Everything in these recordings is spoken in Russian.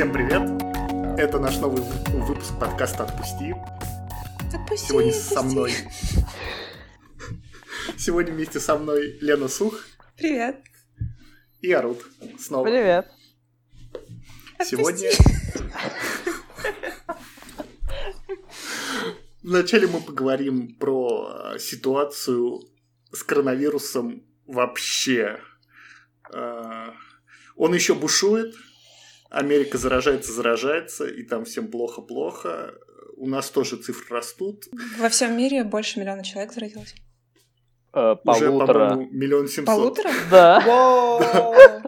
Всем привет! Это наш новый выпуск подкаста «Отпусти». Отпусти, Сегодня отпусти. со мной... Сегодня вместе со мной Лена Сух Привет. и Арут. Снова. Привет. Сегодня... Вначале мы поговорим про ситуацию с коронавирусом вообще. Э, Он еще бушует, Америка заражается, заражается, и там всем плохо-плохо. У нас тоже цифры растут. Во всем мире больше миллиона человек заразилось. Э, Уже, полутора. по-моему, миллион семьсот. Полутора? Да.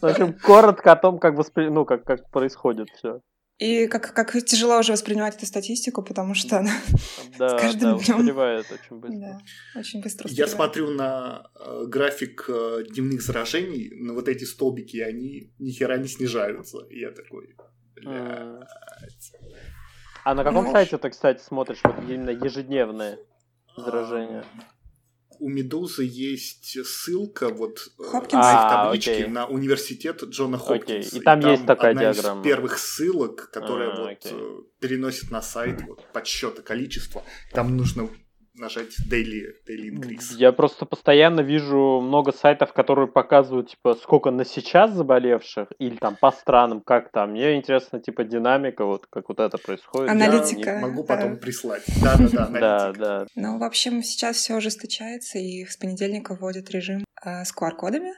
В общем, коротко о том, как воспри... ну, как, как происходит все. И как, как тяжело уже воспринимать эту статистику, потому что она Да, С каждым да, днём. устаревает очень быстро. да, очень быстро Я устаревает. смотрю на э, график э, дневных заражений, на вот эти столбики, они ни хера не снижаются. И я такой... А на каком Ну, сайте ты, кстати, смотришь вот именно ежедневные заражения? У Медузы есть ссылка вот э, Хопкинс? на их А, табличке окей. на университет Джона Окей, Хопкинса. и там есть такая одна диаграмма. из первых ссылок, которая А, вот окей. э, переносит на сайт вот, подсчета количества. Там нужно нажать daily, daily increase. Я просто постоянно вижу много сайтов, которые показывают, типа, сколько на сейчас заболевших, или там по странам, как там. Мне интересно, типа, динамика, вот как вот это происходит. Она- Я Аналитика, могу да. потом прислать. Да-да-да, Да, аналитика. да. Ну, в общем, сейчас все ожесточается, и с понедельника вводят режим э, с QR-кодами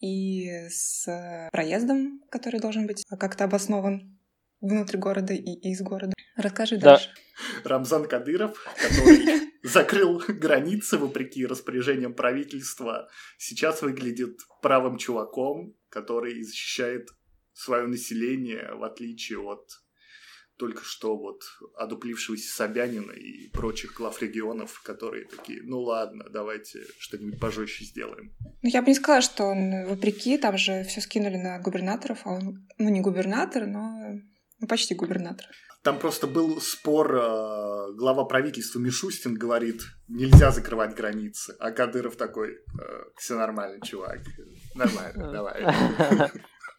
и с э, проездом, который должен быть как-то обоснован внутри города и из города. Расскажи Да. дальше. Рамзан Кадыров, который закрыл границы вопреки распоряжениям правительства, сейчас выглядит правым чуваком, который защищает свое население, в отличие от только что вот одуплившегося Собянина и прочих глав регионов, которые такие, ну ладно, давайте что-нибудь пожестче сделаем. Ну, я бы не сказала, что он вопреки, там же все скинули на губернаторов, а он, ну, не губернатор, но ну, почти губернатор. Там просто был спор, э, глава правительства Мишустин говорит, нельзя закрывать границы, а Кадыров такой, все нормально, чувак, нормально, давай.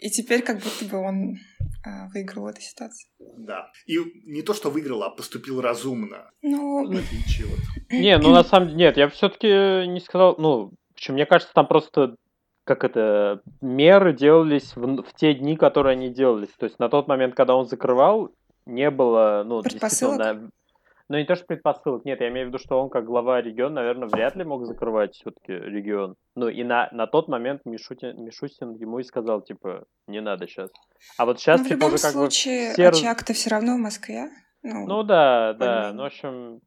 И теперь как будто бы он а, выиграл в этой ситуации. Да. И не то, что выиграл, а поступил разумно, Ну, от... Не, ну на самом деле, нет, я все-таки не сказал, ну, в общем, мне кажется, там просто, как это, меры делались в, в те дни, которые они делались. То есть на тот момент, когда он закрывал, не было, ну, действительно, ну не то, что предпосылок, нет, я имею в виду, что он как глава региона, наверное, вряд ли мог закрывать все-таки регион. Ну и на, на тот момент Мишутин, Мишустин ему и сказал, типа, не надо сейчас. А вот сейчас, в типа, любом уже как случае, бы все очаг-то все равно в Москве. Ну, ну да, да. Ну, в общем,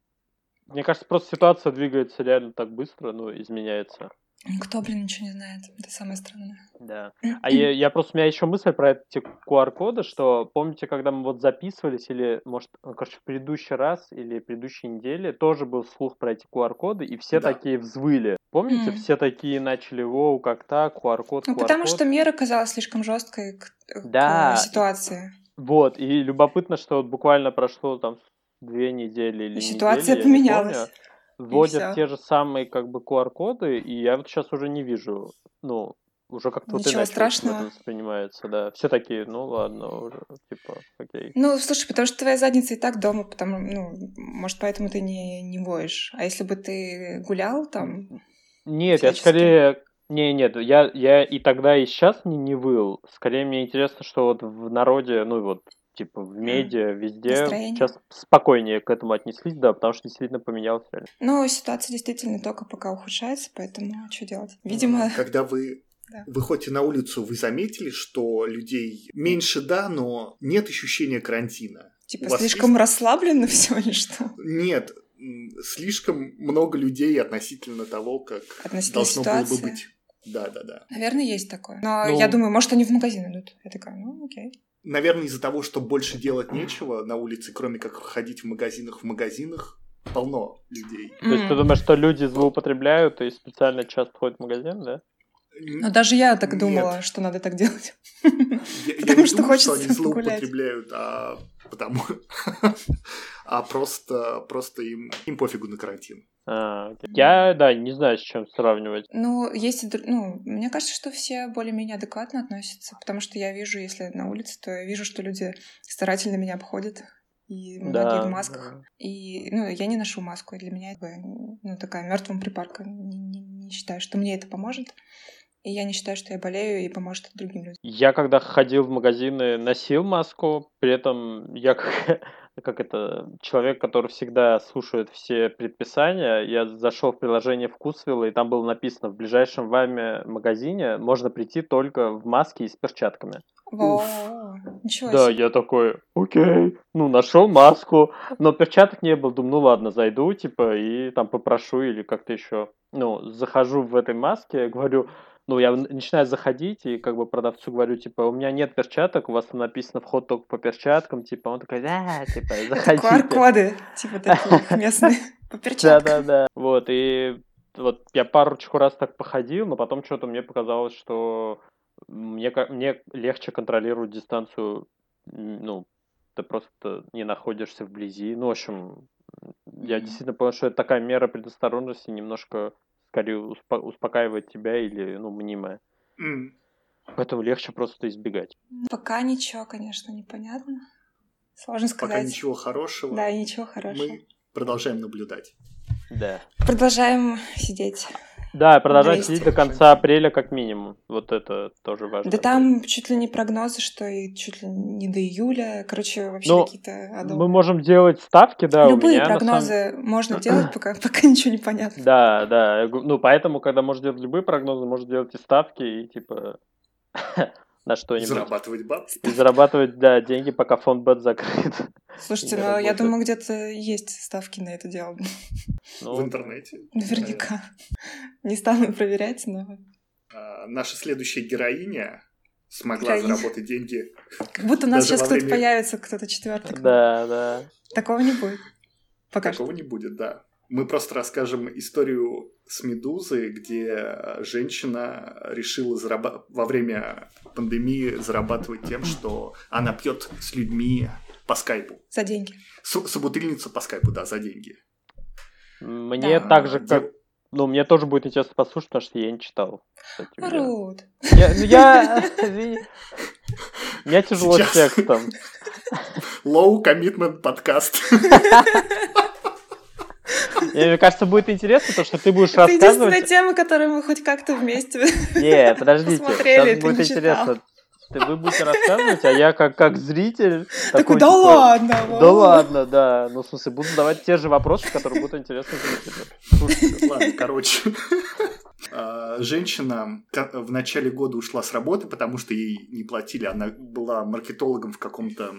мне кажется, просто ситуация двигается реально так быстро, ну, изменяется. Никто, блин, ничего не знает. Это самое странное. Да. А я, я просто, у меня еще мысль про эти QR-коды, что помните, когда мы вот записывались, или, может, ну, короче, в предыдущий раз или в предыдущей неделе тоже был слух про эти QR-коды, и все Да. такие взвыли. Помните, Мгм. все такие начали, воу, как так, QR-код, Ну, QR-код. потому что мера казалась слишком жесткой к, к Да. ситуации. Вот, и любопытно, что вот буквально прошло там две недели или И ситуация недели, я не поменялась. Вводят те же самые как бы QR-коды, и я вот сейчас уже не вижу, ну, уже как-то вот Ничего иначе страшного. это воспринимается, да. Все такие, ну ладно, уже, типа, окей. Ну, слушай, потому что твоя задница и так дома, потому, ну, может, поэтому ты не, не воешь. А если бы ты гулял там, Нет, я скорее... Не, нет, я, я и тогда, и сейчас не, не выл. Скорее, мне интересно, что вот в народе, ну, вот, типа, в медиа, везде Настроение. сейчас спокойнее к этому отнеслись, да, потому что действительно поменялось реально. ну, ситуация действительно только пока ухудшается, поэтому что делать? Видимо, Когда вы Да. выходите на улицу, вы заметили, что людей меньше, да, но нет ощущения карантина? типа слишком расслаблено все или что? Нет, слишком много людей относительно того, как Относительно должно было бы ситуации. быть. Да, да, да. Наверное, есть такое. Но Ну- я думаю, может, они в магазин идут. Я такая, ну, окей. Наверное, из-за того, что больше делать нечего на улице, кроме как ходить в магазинах. В магазинах полно людей. То есть ты думаешь, что люди злоупотребляют и специально часто ходят в магазин, да? Ну, даже я так Нет. думала, что надо так делать. Я, я Потому не что думаю, что они хочется злоупотребляют, а потому, а просто, просто им, им пофигу на карантин. А, я, да, не знаю, с чем сравнивать. Ну, есть, ну, мне кажется, что все более-менее адекватно относятся, потому что я вижу, если на улице, то я вижу, что люди старательно меня обходят, и многие Да, в масках. да. И, ну, я не ношу маску, и для меня это, ну, такая мертвым припарка. Не, не- не считаю, что мне это поможет. И я не считаю, что я болею и поможет другим людям. Я когда ходил в магазины, носил маску, при этом я как, как это, человек, который всегда слушает все предписания, я зашел в приложение Вкусвилла, и там было написано, в ближайшем вами магазине можно прийти только в маске и с перчатками. Во, ничего Да, себе. я такой, окей, ну, нашел маску, но перчаток не было, думаю, ну ладно, зайду, типа, и там попрошу или как-то еще. Ну, захожу в этой маске, говорю, ну, я начинаю заходить, и как бы продавцу говорю, типа, у меня нет перчаток, у вас там написано вход только по перчаткам, типа, он такой, да, типа, заходите. QR-коды, типа таких местные, по перчаткам. Да-да-да. Вот, и вот я парочку раз так походил, но потом что-то мне показалось, что мне, мне легче контролировать дистанцию, ну, ты просто не находишься вблизи. Ну, в общем, я действительно понял, что это такая мера предосторожности, немножко скорее успо- успокаивает тебя или, ну, мнимая. М. Поэтому легче просто избегать. Пока ничего, конечно, непонятно. Сложно Пока сказать. ничего хорошего. Да, ничего хорошего. Мы продолжаем наблюдать. Да. Продолжаем сидеть. Да, продолжать сидеть до конца апреля как минимум. Вот это тоже важно. Да там чуть ли не прогнозы, что и чуть ли не до июля. Короче, вообще Ну, какие-то Мы адовые. можем делать ставки, да, у Любые меня на самом- прогнозы можно делать, пока, пока ничего не понятно. Да, да. Ну, поэтому, когда можно делать любые прогнозы, можно делать и ставки, и типа на что-нибудь. Зарабатывать бабки. И зарабатывать, да, деньги, пока фонд бет закрыт. Слушайте, ну я работает. думаю, где-то есть ставки на это дело. в Ну, интернете. Наверняка. Не стану проверять, но А, наша следующая героиня смогла Героиня. заработать деньги. как будто у нас сейчас кто-то время- появится, кто-то четвертый. да, да. Такого не будет. Пока что. Такого не будет, да. Мы просто расскажем историю с Медузы, где женщина решила зараба- во время пандемии зарабатывать тем, что она пьет с людьми по скайпу. За деньги. С- собутыльница по скайпу, да, за деньги. Мне Да. так же, как... Ну, мне тоже будет интересно послушать, потому что я не читал. кстати. Рут. Я, ну, я... извини. Мне тяжело Сейчас. с текстом. Low commitment подкаст. Мне кажется, будет интересно, то, что ты будешь Это единственная рассказывать... тема, которую мы хоть как-то вместе. Не, подождите, Посмотрели, сейчас будет интересно. Ты, вы будете рассказывать, а я как, как зритель... Такой, да типа, ладно. Да во». ладно, да. Ну, в смысле, буду задавать те же вопросы, которые будут интересны зрителю. Слушайте, Ладно, короче. А, Женщина в начале года ушла с работы, потому что ей не платили. Она была маркетологом в каком-то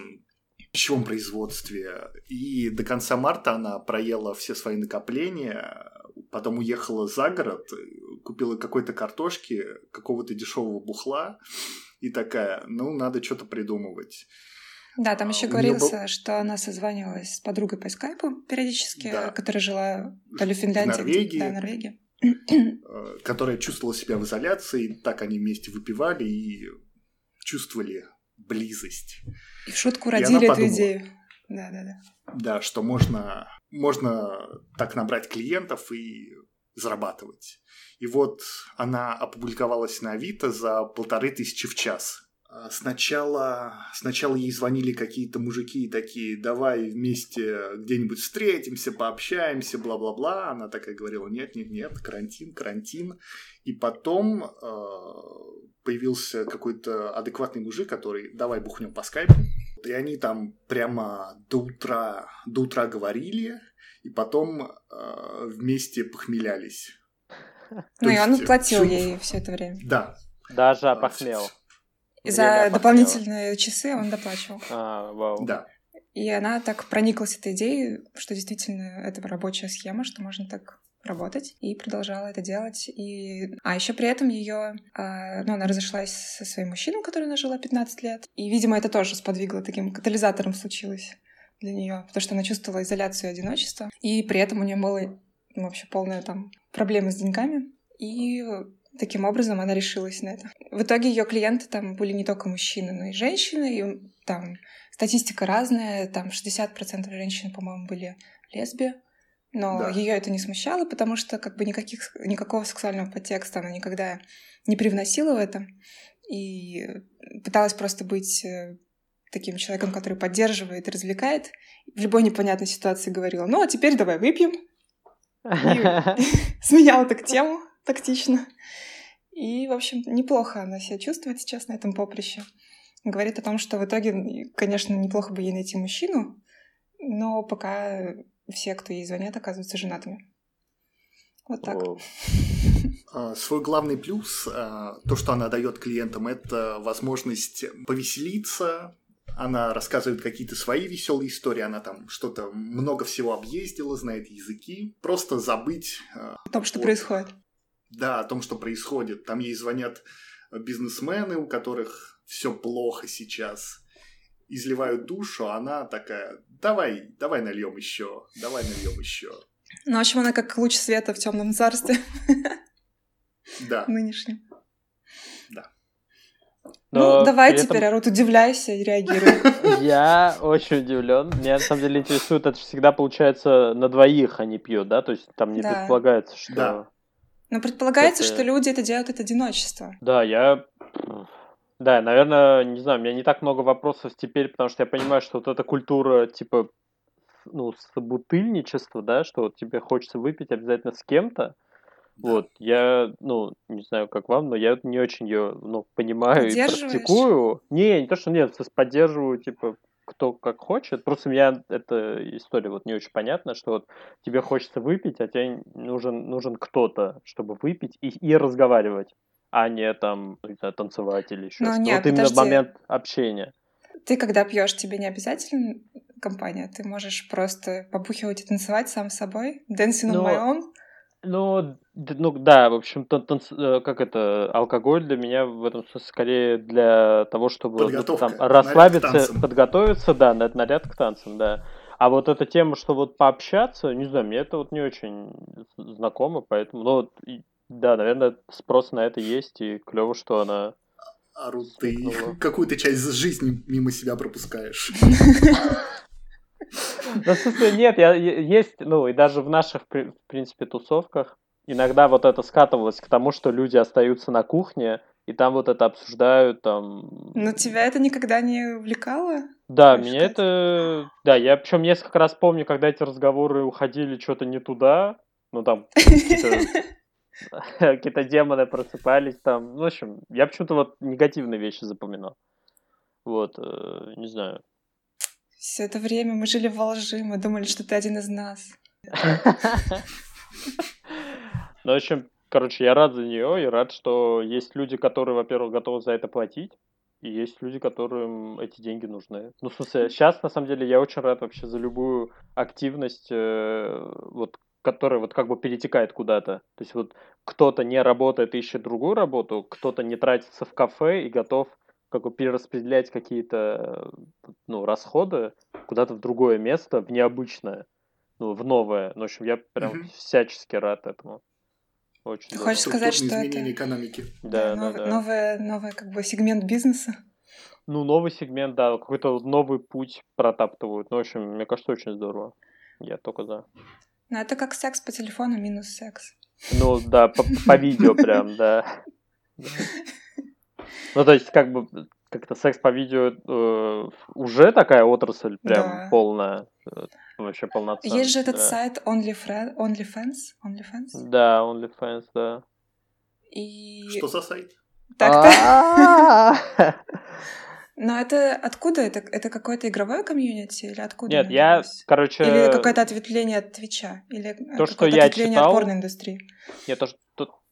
пищевом производстве. И до конца марта она проела все свои накопления, потом уехала за город, купила какой-то картошки, какого-то дешевого бухла, и такая, ну, надо что-то придумывать. Да, там А, еще неё говорится, что она созванивалась с подругой по скайпу периодически, Да. которая жила то ли в Финляндии, Норвегии. да, в Норвегии. э, которая чувствовала себя в изоляции, так они вместе выпивали и чувствовали близость. И в шутку родили эту идею. Да, да, да. Да, что можно, можно так набрать клиентов и зарабатывать. И вот она опубликовалась на Авито за полторы тысячи в час. А Сначала, сначала ей звонили какие-то мужики и такие, давай вместе где-нибудь встретимся, пообщаемся, бла-бла-бла. Она такая говорила, нет-нет-нет, карантин, карантин. И потом э, появился какой-то адекватный мужик, который, давай бухнем по скайпу. И они там прямо до утра, до утра говорили, и потом э, вместе похмелялись. Ну, и он есть, платил ей все это время. Да. Даже А, опохмел. За дополнительные часы он доплачивал. А, вау. Да. И она так прониклась этой идеей, что действительно это рабочая схема, что можно так работать, и продолжала это делать. И... А еще при этом ее, ну, она разошлась со своим мужчиной, который она жила 15 лет. И, видимо, это тоже сподвигло таким катализатором случилось для нее, потому что она чувствовала изоляцию и одиночество. И при этом у нее было ну, вообще полная там проблемы с деньгами. И таким образом она решилась на это. В итоге ее клиенты там были не только мужчины, но и женщины, и там статистика разная, там 60% женщин, по-моему, были лесби, но Да. ее это не смущало, потому что как бы никаких, никакого сексуального подтекста она никогда не привносила в это. И пыталась просто быть э, таким человеком, который поддерживает и развлекает. В любой непонятной ситуации говорила, ну, а теперь давай выпьем. Сменяла так тему тактично. И, в общем, неплохо она себя чувствует сейчас на этом поприще. Говорит о том, что в итоге, конечно, неплохо бы ей найти мужчину, но пока все, кто ей звонят, оказываются женатыми. Вот так. А, Свой главный плюс, а, то, что она дает клиентам, это возможность повеселиться. Она рассказывает какие-то свои веселые истории, она там что-то много всего объездила, знает языки. Просто забыть, а, О том, что Вот. происходит. да, о том, что происходит. Там ей звонят бизнесмены, у которых все плохо сейчас, изливают душу, а она такая, давай, давай нальем еще, давай нальем еще. Ну, в общем, она как луч света в темном царстве Да, нынешнем. Но ну, давай этом теперь, Арут, удивляйся и реагируй. Я очень удивлен. Меня на самом деле интересует, это всегда получается на двоих они пьют, да? То есть там не Да. предполагается, что... Да. Но предполагается, Это- что люди это делают от одиночества. Да, я... Да, наверное, не знаю, у меня не так много вопросов теперь, потому что я понимаю, что вот эта культура, типа, ну, собутыльничества, да, что вот тебе хочется выпить обязательно с кем-то, Да. вот, я, ну, не знаю, как вам, но я не очень ее, ну, понимаю и практикую. Не, не то, что нет, поддерживаю, типа, кто как хочет. Просто меня эта история вот не очень понятна, что вот тебе хочется выпить, а тебе нужен, нужен кто-то, чтобы выпить и, и разговаривать, а не там, не знаю, танцевать или еще Ну, что-то. вот именно подожди. момент общения. Ты, когда пьешь, тебе не обязательно компания. Ты можешь просто побухивать и танцевать сам с собой. Dancing on Ну, my own. Ну, ну да, в общем, тан- танц- э, как это, алкоголь для меня в этом смысле скорее для того, чтобы ну, там расслабиться, подготовиться, да, на наряд к танцам, да. А вот эта тема, что вот пообщаться, не знаю, мне это вот не очень знакомо, поэтому, ну, вот, да, наверное, спрос на это есть, и клево, что она... Ару, ты какую-то часть жизни мимо себя пропускаешь. Ну, в смысле, нет, я, есть, ну, и даже в наших, в принципе, тусовках иногда вот это скатывалось к тому, что люди остаются на кухне, и там вот это обсуждают, там... Но тебя это никогда не увлекало? Да, меня сказать? это... Да, я причем несколько раз помню, когда эти разговоры уходили что-то не туда, ну, там какие-то какие-то демоны просыпались там. Ну, в общем, я почему-то вот негативные вещи запоминал. Вот, э, не знаю. Все это время мы жили во лжи, мы думали, что ты один из нас. Ну, в общем, короче, я рад за нее и рад, что есть люди, которые, во-первых, готовы за это платить, и есть люди, которым эти деньги нужны. Ну, в смысле, сейчас, на самом деле, я очень рад вообще за любую активность, э, вот, которая вот как бы перетекает куда-то. То есть вот кто-то не работает, ищет другую работу, кто-то не тратится в кафе и готов как бы перераспределять какие-то э, ну, расходы куда-то в другое место, в необычное, ну, в новое. Ну, в общем, я прям Мгм. всячески рад этому. Очень Ты здорово. хочешь сказать, что это- экономики. Да, да, новый, да. Новый, новый как бы сегмент бизнеса. Ну, новый сегмент, да, какой-то новый путь протаптывают. Ну, в общем, мне кажется, очень здорово. Я только за. Но это как секс по телефону минус секс. Ну, да, по, по видео прям, да. Ну, то есть, как бы, как-то секс по видео э, уже такая отрасль прям Да. полная, э, вообще полноценная. Есть же этот да. сайт OnlyFriend, OnlyFans, OnlyFans. Да, OnlyFans, да. И Что за сайт? так-то. А-а-а! Но это откуда это? Это какое-то игровое комьюнити или откуда? Нет, я, короче... Или какое-то ответвление от Твича? Или э, То, что какое-то я ответвление читал- от порноиндустрии? Нет, то, что-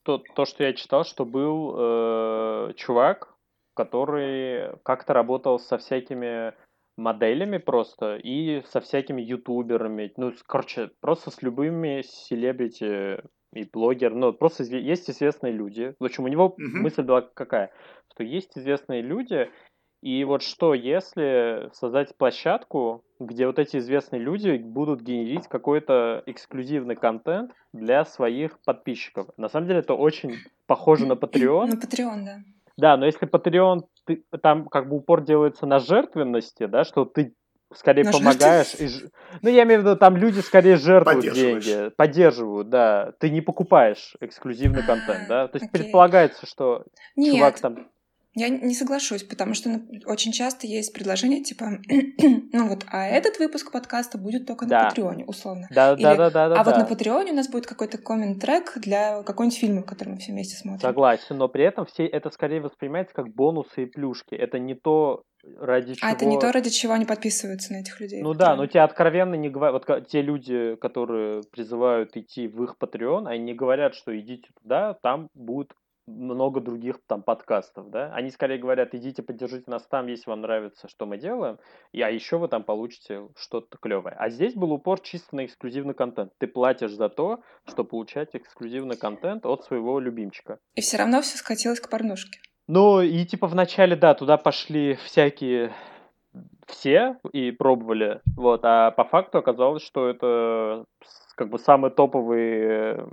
то, то, что я читал, что был э, чувак, который как-то работал со всякими моделями просто и со всякими ютуберами, ну, короче, просто с любыми селебрити и блогерами, ну, просто есть известные люди. В общем, у него Мгм. мысль была какая? Что есть известные люди, и вот что, если создать площадку, где вот эти известные люди будут генерить какой-то эксклюзивный контент для своих подписчиков. На самом деле это очень похоже на Patreon. На Patreon, да. Да, но если Patreon, ты, там как бы упор делается на жертвенности, да, что ты скорее На помогаешь. И... ж- Ну, я имею в виду, там люди скорее жертвуют деньги, поддерживают, да. Ты не покупаешь эксклюзивный А, контент, да. То есть окей. предполагается, что чувак там... я не соглашусь, потому что ну, очень часто есть предложение типа, ну вот, а этот выпуск подкаста будет только на Да. Патреоне, условно. Да, Или, да, да, да, да. а вот да. на Патреоне у нас будет какой-то коммент-трек для какого-нибудь фильма, который мы все вместе смотрим. Согласен, но при этом все это скорее воспринимается как бонусы и плюшки. Это не то, ради чего... А это не то, ради чего они подписываются на этих людей. Ну да, но тебе откровенно не говорят, вот те люди, которые призывают идти в их Patreon, они не говорят, что идите туда, там будет много других там подкастов, да, они скорее говорят, идите поддержите нас там, если вам нравится, что мы делаем, и, а еще вы там получите что-то клевое. А здесь был упор чисто на эксклюзивный контент. Ты платишь за то, что получать эксклюзивный контент от своего любимчика. И все равно все скатилось к порнушке. Ну, и типа вначале, да, туда пошли всякие все и пробовали, вот, а по факту оказалось, что это как бы самые топовые,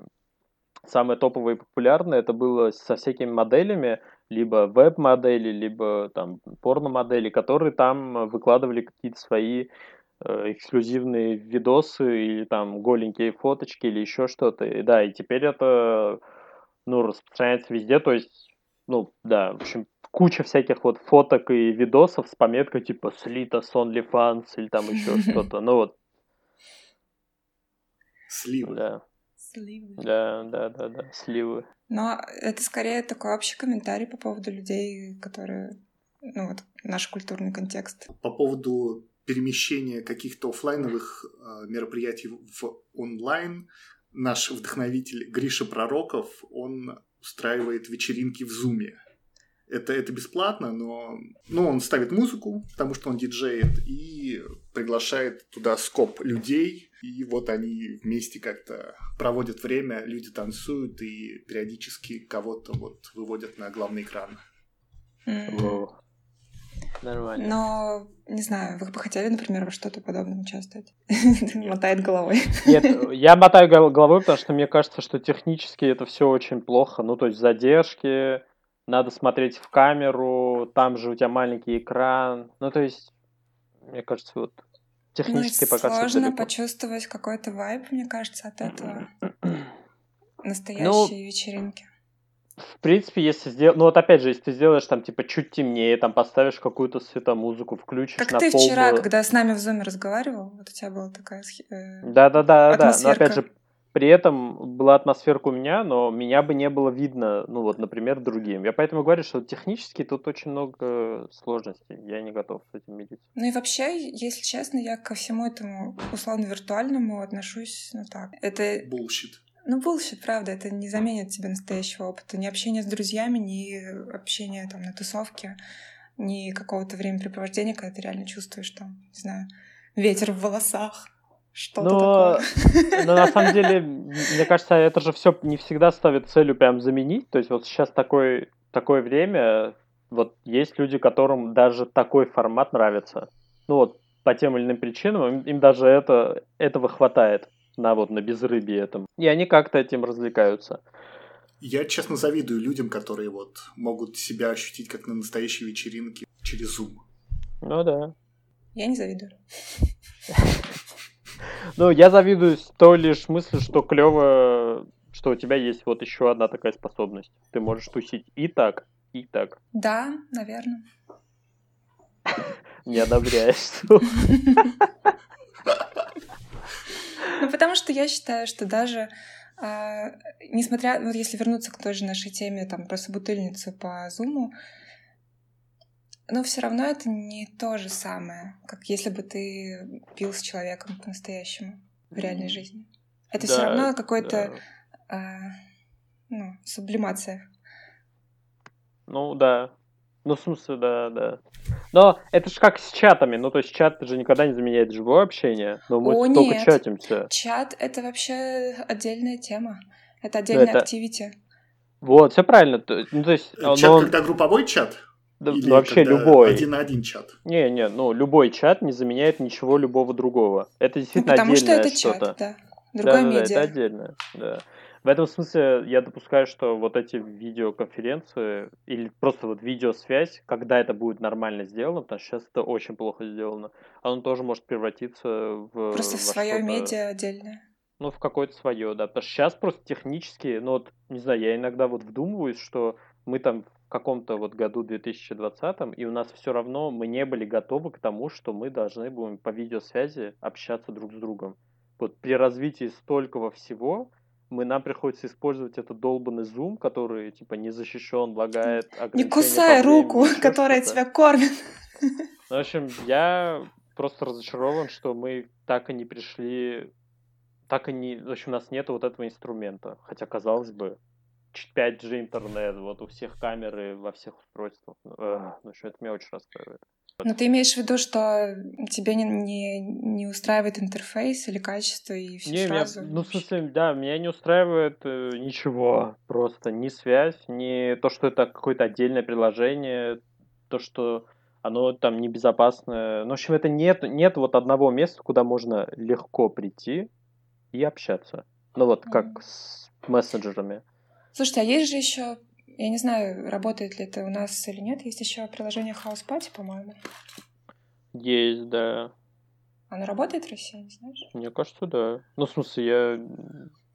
самые топовые и популярные, это было со всякими моделями, либо веб-модели, либо там порно-модели, которые там выкладывали какие-то свои э, эксклюзивные видосы или там голенькие фоточки или еще что-то. И да, и теперь это ну, распространяется везде, то есть ну, да, в общем, куча всяких вот фоток и видосов с пометкой типа слито с OnlyFans или там еще что-то. Ну вот, Сливы. да, да, да, да, да, сливы. Но это скорее такой общий комментарий по поводу людей, которые, ну вот, наш культурный контекст. По поводу перемещения каких-то оффлайновых э, мероприятий в онлайн, наш вдохновитель Гриша Пророков, он устраивает вечеринки в Зуме. Это, это бесплатно, но ну, он ставит музыку, потому что он диджеет, и приглашает туда скоп людей, и вот они вместе как-то проводят время, люди танцуют и периодически кого-то вот выводят на главный экран. Нормально. Но, не знаю, вы бы хотели, например, во что-то подобном участвовать? Мотает головой. Нет, я мотаю гол- головой, потому что мне кажется, что технически это все очень плохо. Ну, то есть задержки, надо смотреть в камеру, там же у тебя маленький экран. Ну, то есть, мне кажется, вот Ну, технически пока всё сложно далеко. почувствовать какой-то вайб, мне кажется, от этого. Ну, Настоящие вечеринки. В принципе, если сделать... Ну, вот опять же, если ты сделаешь там, типа, чуть темнее, там поставишь какую-то светомузыку, включишь Как на ты пол... вчера, когда с нами в зуме разговаривал, вот у тебя была такая... э, Да-да-да, да. Но опять же, при этом была атмосферка у меня, но меня бы не было видно, ну вот, например, другим. Я поэтому говорю, что технически тут очень много сложностей. Я не готов с этим мириться. Ну и вообще, если честно, я ко всему этому условно-виртуальному отношусь, ну так. Это, Bullshit. ну, bullshit, правда, это не заменит тебе настоящего опыта. Ни общения с друзьями, ни общения там на тусовке, ни какого-то времяпрепровождения, когда ты реально чувствуешь там, не знаю, ветер в волосах, что-то Но, такое. но на самом деле, мне кажется, это же все не всегда ставит целью прям заменить. То есть вот сейчас такой, такое время, вот есть люди, которым даже такой формат нравится. Ну вот, по тем или иным причинам, им, им даже это, этого хватает на вот на безрыбье этом. И они как-то этим развлекаются. Я, честно, завидую людям, которые вот могут себя ощутить как на настоящей вечеринке через Zoom. Ну да. Я не завидую. Ну, я завидую той лишь мысли, что клево, что у тебя есть вот еще одна такая способность. Ты можешь тусить и так, и так. Да, наверное. Не одобряешь. Ну, потому что я считаю, что даже а, несмотря, вот если вернуться к той же нашей теме, там, про собутыльницу по зуму, но все равно это не то же самое, как если бы ты пил с человеком по-настоящему в реальной жизни. Это все Да, равно какой-то, да. а, ну, сублимация. Ну, да. Ну, в смысле, да, да. Но это же как с чатами. Ну, то есть чат же никогда не заменяет живое общение. Но мы О, только нет. чатимся. Чат — это вообще отдельная тема. Это отдельная это- активити. Вот, все правильно. Ну, то есть, Чат, но он- когда групповой чат? Да, Или ну, вообще любой. Один на один чат. Не, не, ну, любой чат не заменяет ничего любого другого. Это Ну, действительно потому что отдельное это что-то. чат, да. Другое да, да, да, медиа. это отдельно, да. В этом смысле я допускаю, что вот эти видеоконференции или просто вот видеосвязь, когда это будет нормально сделано, потому что сейчас это очень плохо сделано, оно тоже может превратиться в... Просто в свое медиа отдельное. Ну, в какое-то свое, да. Потому что сейчас просто технически, ну вот, не знаю, я иногда вот вдумываюсь, что мы там каком-то вот году 2020, и у нас все равно мы не были готовы к тому, что мы должны будем по видеосвязи общаться друг с другом. Вот при развитии столького всего, мы нам приходится использовать этот долбанный зум, который типа не защищен, лагает. Не кусай руку, которая тебя кормит. Ну, в общем, я просто разочарован, что мы так и не пришли, так и не, в общем, у нас нет вот этого инструмента. Хотя, казалось бы, 5G интернет, вот у всех камеры во всех устройствах. Ну, ну что, это меня очень расстраивает. Но ты имеешь в виду, что тебе не, не, не устраивает интерфейс или качество и все не, сразу? Меня, ну, в смысле, да, меня не устраивает э, ничего. Просто ни связь, ни то, что это какое-то отдельное приложение, то, что оно там небезопасное. Ну, в общем, это нет, нет вот одного места, куда можно легко прийти и общаться. Ну, вот как mm. с мессенджерами. Слушайте, а есть же еще я не знаю, работает ли это у нас или нет. Есть еще приложение House Party, по-моему. Есть, да. Оно работает в России, не знаешь? Мне кажется, да. Ну, в смысле, я...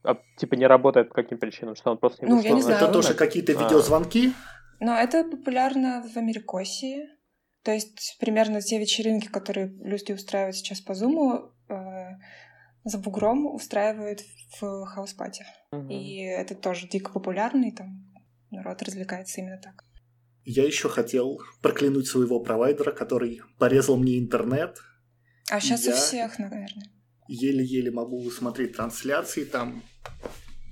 А, типа не работает по каким причинам? Что он просто не Ну, я не знаю. Это тоже какие-то а. видеозвонки? Но это популярно в Америкосии. То есть примерно те вечеринки, которые люди устраивают сейчас по Зуму, э, за бугром устраивают в Houseparty. Угу. И это тоже дико популярный там народ развлекается именно так. Я еще хотел проклянуть своего провайдера, который порезал мне интернет. А сейчас я у всех, наверное. Еле-еле могу смотреть трансляции там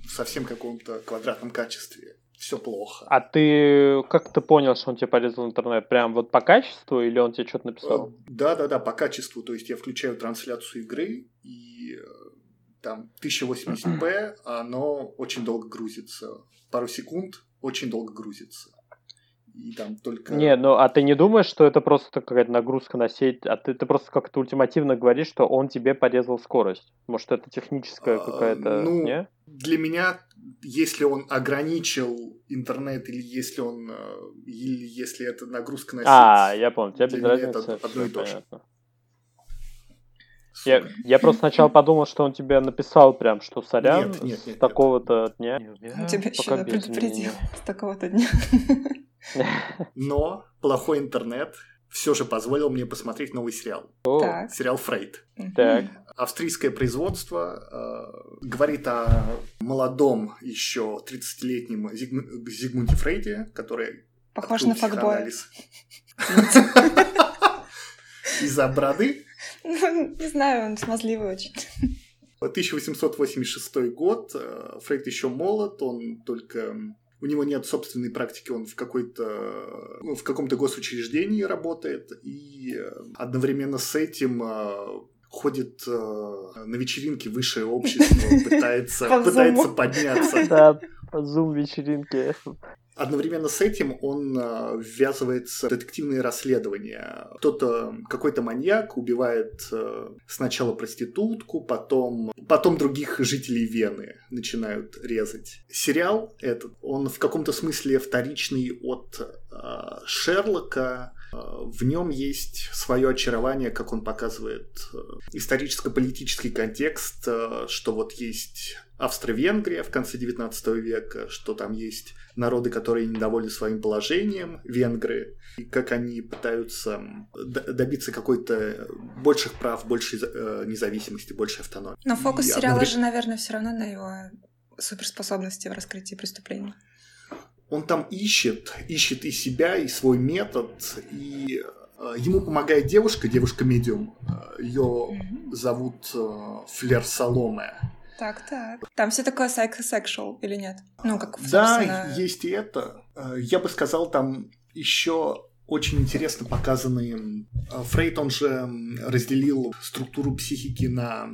в совсем каком-то квадратном качестве. Все плохо. А ты как ты понял, что он тебе порезал интернет? Прям вот по качеству или он тебе что-то написал? Да-да-да, по качеству. То есть я включаю трансляцию игры и э, там 1080p, а оно очень долго грузится. Пару секунд, очень долго грузится. И там только... Не, ну а ты не думаешь, что это просто какая-то нагрузка на сеть, а ты, ты просто как-то ультимативно говоришь, что он тебе порезал скорость? Может, это техническая а, какая-то... Ну, не? для меня, если он ограничил интернет, или если он... Э, или если это нагрузка на сеть... А, я понял, тебя без разницы. Это одно и то же. Я, я просто сначала подумал, что он тебе написал прям, что сорян, нет, нет, нет, с такого-то дня. Он тебя еще предупредил с такого-то дня. Но плохой интернет все же позволил мне посмотреть новый сериал. Так. Сериал Фрейд. Так. Австрийское производство э, говорит о молодом еще 30-летнем Зигм... Зигмунде Фрейде, который... Похож на факбоя. Из-за бороды ну, не знаю, он смазливый очень. 1886 год. Э, Фрейд еще молод, он только у него нет собственной практики, он в какой-то ну, в каком-то госучреждении работает, и э, одновременно с этим э, ходит на вечеринки высшее общество, пытается, пытается подняться. Да, по зум-вечеринке. Одновременно с этим он э, ввязывается в детективные расследования. Кто-то, какой-то маньяк убивает э, сначала проститутку, потом, потом других жителей Вены начинают резать. Сериал этот, он в каком-то смысле вторичный от э, Шерлока, в нем есть свое очарование, как он показывает историческо-политический контекст, что вот есть Австро-Венгрия в конце XIX века, что там есть народы, которые недовольны своим положением, венгры, и как они пытаются добиться какой-то больших прав, большей э, независимости, большей автономии. Но фокус и сериала одновременно... же, наверное, все равно на его суперспособности в раскрытии преступлений. Он там ищет, ищет и себя, и свой метод, и э, ему помогает девушка, девушка-медиум. Э, Ее зовут Флер Соломе. Так, так. Там все такое psychosexual или нет? Ну, как Да, есть и это. Э, я бы сказал, там еще очень интересно показаны... Э, Фрейд, он же разделил структуру психики на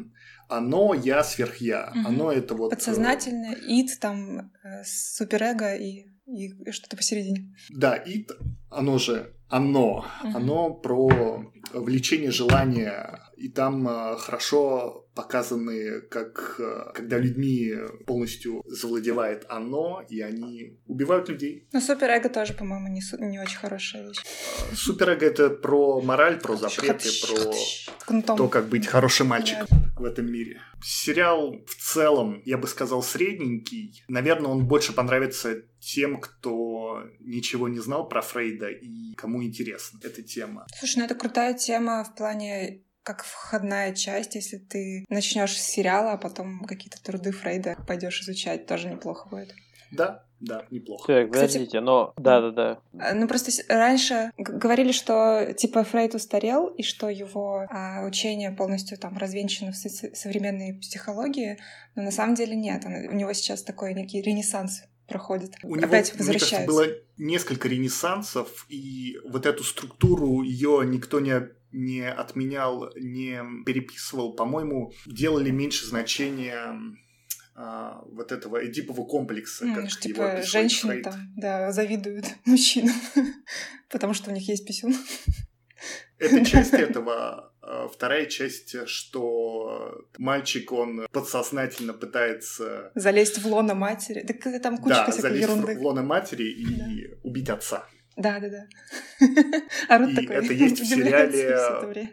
оно, я, сверхя. Угу. Оно это вот... Э, Подсознательное, ид, там, суперэго и, и что-то посередине. Да, ид, оно же оно. Mm-hmm. Оно про влечение желания. И там э, хорошо показаны, как э, когда людьми полностью завладевает оно, и они убивают людей. Но суперэго тоже, по-моему, не, не очень хорошая вещь. Э, суперэго это про мораль, про запреты, про Кнутом. то, как быть хорошим мальчиком в этом мире. Сериал в целом, я бы сказал, средненький. Наверное, он больше понравится тем, кто ничего не знал про Фрейда и кому интересна эта тема. Слушай, ну это крутая тема в плане как входная часть, если ты начнешь с сериала, а потом какие-то труды Фрейда пойдешь изучать, тоже неплохо будет. Да, да, неплохо. Так, подождите, Кстати, но да-да-да. А, ну просто раньше говорили, что типа Фрейд устарел и что его а, учение полностью там развенчано в современной психологии, но на самом деле нет. Он, у него сейчас такой некий ренессанс проходит. У него, Опять возвращается. Мне кажется, было несколько ренессансов, и вот эту структуру ее никто не не отменял, не переписывал, по-моему, делали меньше значения а, вот этого эдипового комплекса. Ну, как типа женщины Фрейд. там, да, завидуют мужчинам, потому что у них есть писюн. Это часть этого. А вторая часть, что мальчик, он подсознательно пытается... Залезть в лоно матери. Так там куча да, залезть ерунды. в лоно матери и да. убить отца. Да, да, да. А Рут такой это есть в сериале э,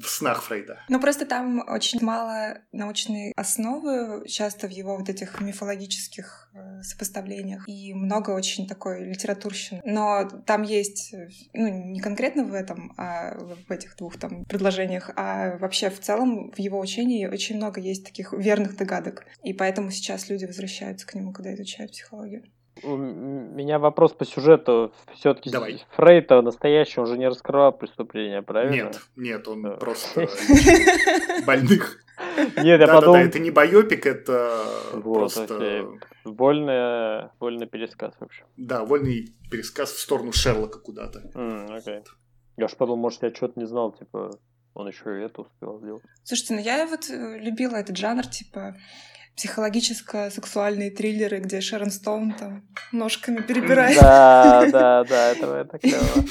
в снах Фрейда. Ну, просто там очень мало научной основы, часто в его вот этих мифологических э, сопоставлениях, и много очень такой литературщины. Но там есть, ну, не конкретно в этом, а в этих двух там предложениях, а вообще в целом в его учении очень много есть таких верных догадок. И поэтому сейчас люди возвращаются к нему, когда изучают психологию. У меня вопрос по сюжету. Все-таки Фрейд настоящий, он же не раскрывал преступление, правильно? Нет, нет, он да. просто больных. Нет, я подумал... Да, это не байопик, это просто... Вольный, вольный пересказ, в общем. Да, вольный пересказ в сторону Шерлока куда-то. окей. Я же подумал, может, я что-то не знал, типа, он еще и это успел сделать. Слушайте, ну я вот э, любила этот жанр, типа, психологическо-сексуальные триллеры, где Шерон Стоун там ножками перебирает. Да, да, да, это, это клево.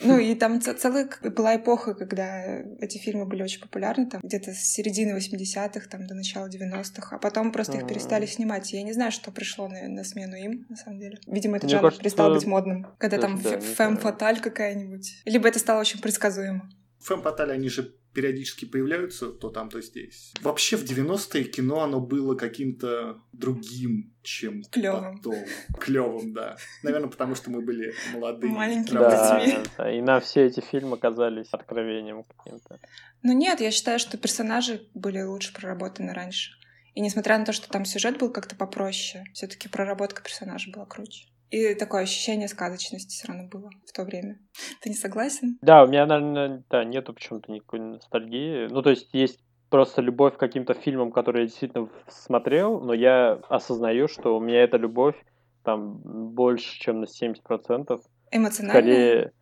Ну и там целая была эпоха, когда эти фильмы были очень популярны, там где-то с середины 80-х там, до начала 90-х, а потом просто их перестали снимать. Я не знаю, что пришло на, на смену им, на самом деле. Видимо, этот жанр перестал быть модным. Когда там фэм фаталь какая-нибудь. Либо это стало очень предсказуемо. Фэм фаталь, они же периодически появляются то там, то здесь. Вообще в 90-е кино оно было каким-то другим, чем клевым. потом. Клевым, да. Наверное, потому что мы были молодые. Маленькие да, да, и на все эти фильмы казались откровением каким-то. Ну нет, я считаю, что персонажи были лучше проработаны раньше. И несмотря на то, что там сюжет был как-то попроще, все-таки проработка персонажа была круче. И такое ощущение сказочности все равно было в то время. Ты не согласен? Да, у меня, наверное, да, нету почему-то никакой ностальгии. Ну, то есть есть просто любовь к каким-то фильмам, которые я действительно смотрел, но я осознаю, что у меня эта любовь там больше, чем на 70%. Эмоционально? Скорее...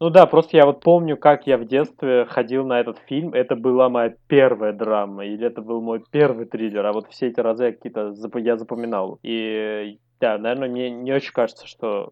Ну да, просто я вот помню, как я в детстве ходил на этот фильм. Это была моя первая драма, или это был мой первый триллер. А вот все эти разы я какие-то я запоминал. И да, наверное, мне не очень кажется, что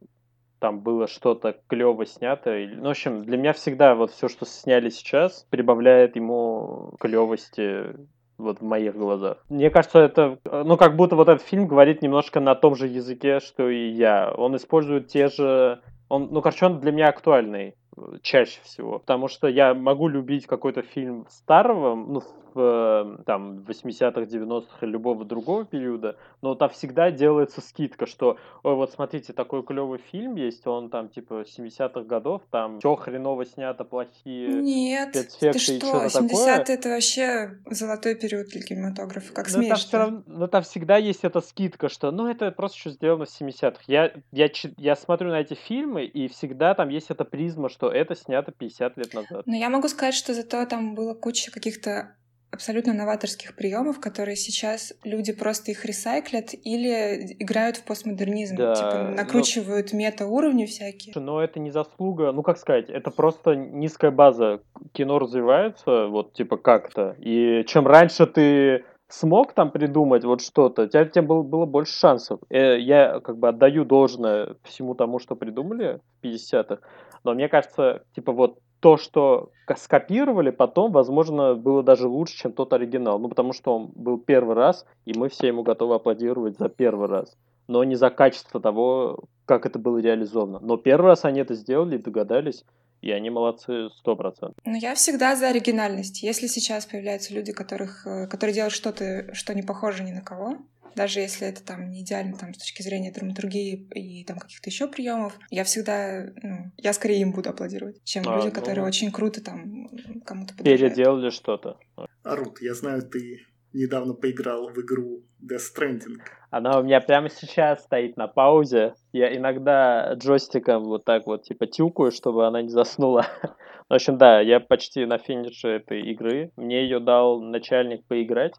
там было что-то клево снято. Ну, в общем, для меня всегда вот все, что сняли сейчас, прибавляет ему клевости вот в моих глазах. Мне кажется, это, ну, как будто вот этот фильм говорит немножко на том же языке, что и я. Он использует те же... Он, ну, короче, он для меня актуальный чаще всего. Потому что я могу любить какой-то фильм старого, ну, в там, 80-х, 90-х или любого другого периода, но там всегда делается скидка, что, ой, вот смотрите, такой клевый фильм есть, он там типа 70-х годов, там все хреново снято, плохие Нет, ты что, 70-е это вообще золотой период для кинематографа, как но смеешь там, равно, но там всегда есть эта скидка, что, ну, это просто что сделано в 70-х. Я, я, я смотрю на эти фильмы, и всегда там есть эта призма, что это снято 50 лет назад. Но я могу сказать, что зато там было куча каких-то абсолютно новаторских приемов, которые сейчас люди просто их ресайклят или играют в постмодернизм, да, типа ну накручивают но... мета-уровни всякие. Но это не заслуга, ну как сказать, это просто низкая база. Кино развивается, вот типа как-то. И чем раньше ты смог там придумать вот что-то, тебя, у тебя было, было больше шансов. Э, я как бы отдаю должное всему тому, что придумали в 50-х, но мне кажется, типа вот то, что скопировали потом, возможно, было даже лучше, чем тот оригинал. Ну, потому что он был первый раз, и мы все ему готовы аплодировать за первый раз. Но не за качество того, как это было реализовано. Но первый раз они это сделали и догадались, и они молодцы сто процентов. Но я всегда за оригинальность. Если сейчас появляются люди, которых, э, которые делают что-то, что не похоже ни на кого, даже если это там не идеально там, с точки зрения драматургии и там каких-то еще приемов, я всегда, ну, я скорее им буду аплодировать, чем а, люди, ну... которые очень круто там кому-то подражают. Переделали что-то. Арут, я знаю, ты недавно поиграл в игру Death Stranding. Она у меня прямо сейчас стоит на паузе. Я иногда джойстиком вот так вот типа тюкаю, чтобы она не заснула. В общем, да, я почти на финише этой игры. Мне ее дал начальник поиграть.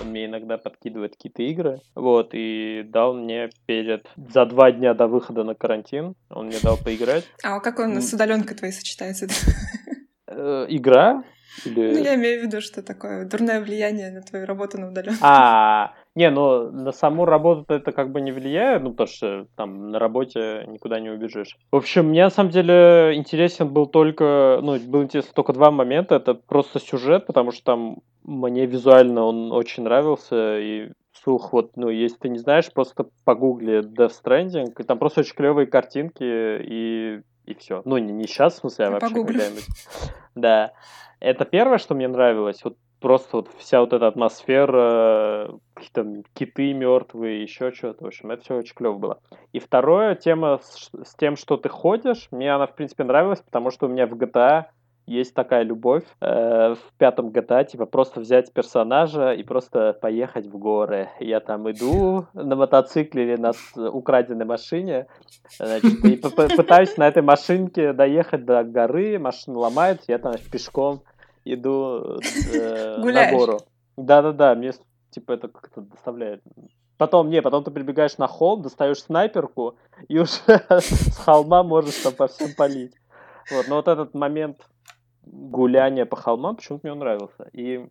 Он мне иногда подкидывает какие-то игры. Вот, и дал мне перед... За два дня до выхода на карантин он мне дал поиграть. А как он с удаленкой твоей сочетается? Э, игра? Ну, я имею в виду, что такое дурное влияние на твою работу на удаленке. А, не, ну на саму работу это как бы не влияет, ну потому что там на работе никуда не убежишь. В общем, мне на самом деле интересен был только, ну, был интересен только два момента. Это просто сюжет, потому что там мне визуально он очень нравился, и слух, вот, ну, если ты не знаешь, просто погугли Death Stranding, и там просто очень клевые картинки, и, и все. Ну, не, не сейчас, в смысле, а вообще когда-нибудь. Да. Это первое, что мне нравилось. Вот просто вот вся вот эта атмосфера, какие-то киты мертвые, еще что-то. В общем, это все очень клево было. И второе, тема с, с тем, что ты ходишь, мне она, в принципе, нравилась, потому что у меня в GTA есть такая любовь э, в пятом GTA, типа просто взять персонажа и просто поехать в горы. Я там иду на мотоцикле или на украденной машине, значит, и пытаюсь на этой машинке доехать до горы, машина ломается, я там пешком иду э, на гору. Да-да-да, мне типа это как-то доставляет. Потом, не, потом ты прибегаешь на холм, достаешь снайперку, и уже с холма можешь там по всем палить. Вот, но вот этот момент гуляния по холмам почему-то мне нравился. И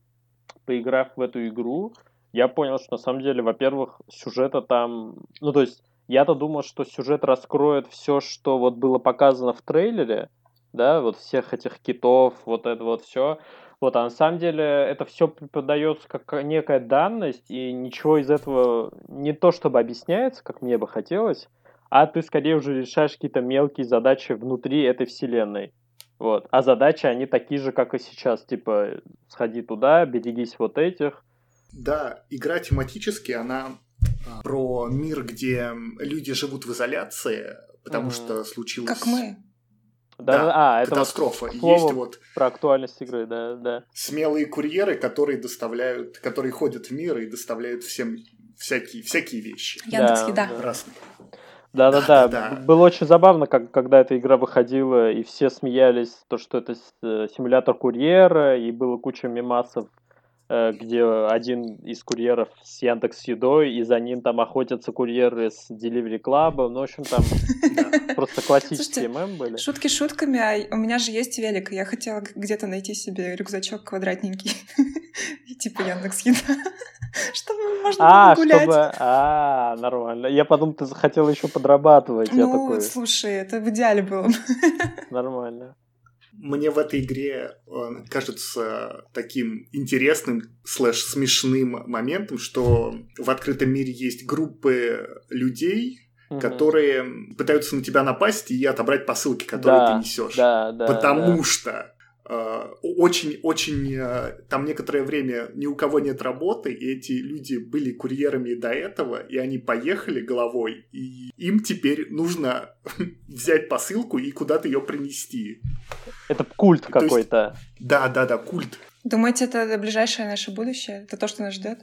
поиграв в эту игру, я понял, что на самом деле, во-первых, сюжета там... Ну, то есть, я-то думал, что сюжет раскроет все, что вот было показано в трейлере, да, вот всех этих китов, вот это вот все. Вот, а на самом деле это все преподается как некая данность, и ничего из этого не то чтобы объясняется, как мне бы хотелось, а ты скорее уже решаешь какие-то мелкие задачи внутри этой вселенной. Вот. А задачи, они такие же, как и сейчас. Типа, сходи туда, берегись вот этих. Да, игра тематически, она а, про мир, где люди живут в изоляции, потому mm. что случилось... Как мы. Да, да а, это катастрофа. Вот Есть вот про актуальность игры, да, да. Смелые курьеры, которые доставляют, которые ходят в мир и доставляют всем всякие, всякие вещи. Яндекс да, еда. Разные. Да-да-да. Да. Было очень забавно, как, когда эта игра выходила, и все смеялись, то, что это э, симулятор курьера, и было куча мемасов Э, где один из курьеров с Яндекс Едой, и за ним там охотятся курьеры с Delivery Club. Ну, в общем, там просто классические мемы были. Шутки шутками, а у меня же есть велик. Я хотела где-то найти себе рюкзачок квадратненький, типа Яндекс Еда. Чтобы можно а, гулять. Чтобы... А, нормально. Я подумал, ты захотела еще подрабатывать. Ну, я такой... слушай, это в идеале было. Нормально мне в этой игре кажется таким интересным слэш смешным моментом, что в открытом мире есть группы людей, угу. которые пытаются на тебя напасть и отобрать посылки, которые да, ты несешь. Да, да, потому да. что очень-очень э, там некоторое время ни у кого нет работы, и эти люди были курьерами до этого, и они поехали головой, и им теперь нужно взять посылку и куда-то ее принести. Это культ какой-то. Да, да, да, культ. Думаете, это ближайшее наше будущее? Это то, что нас ждет?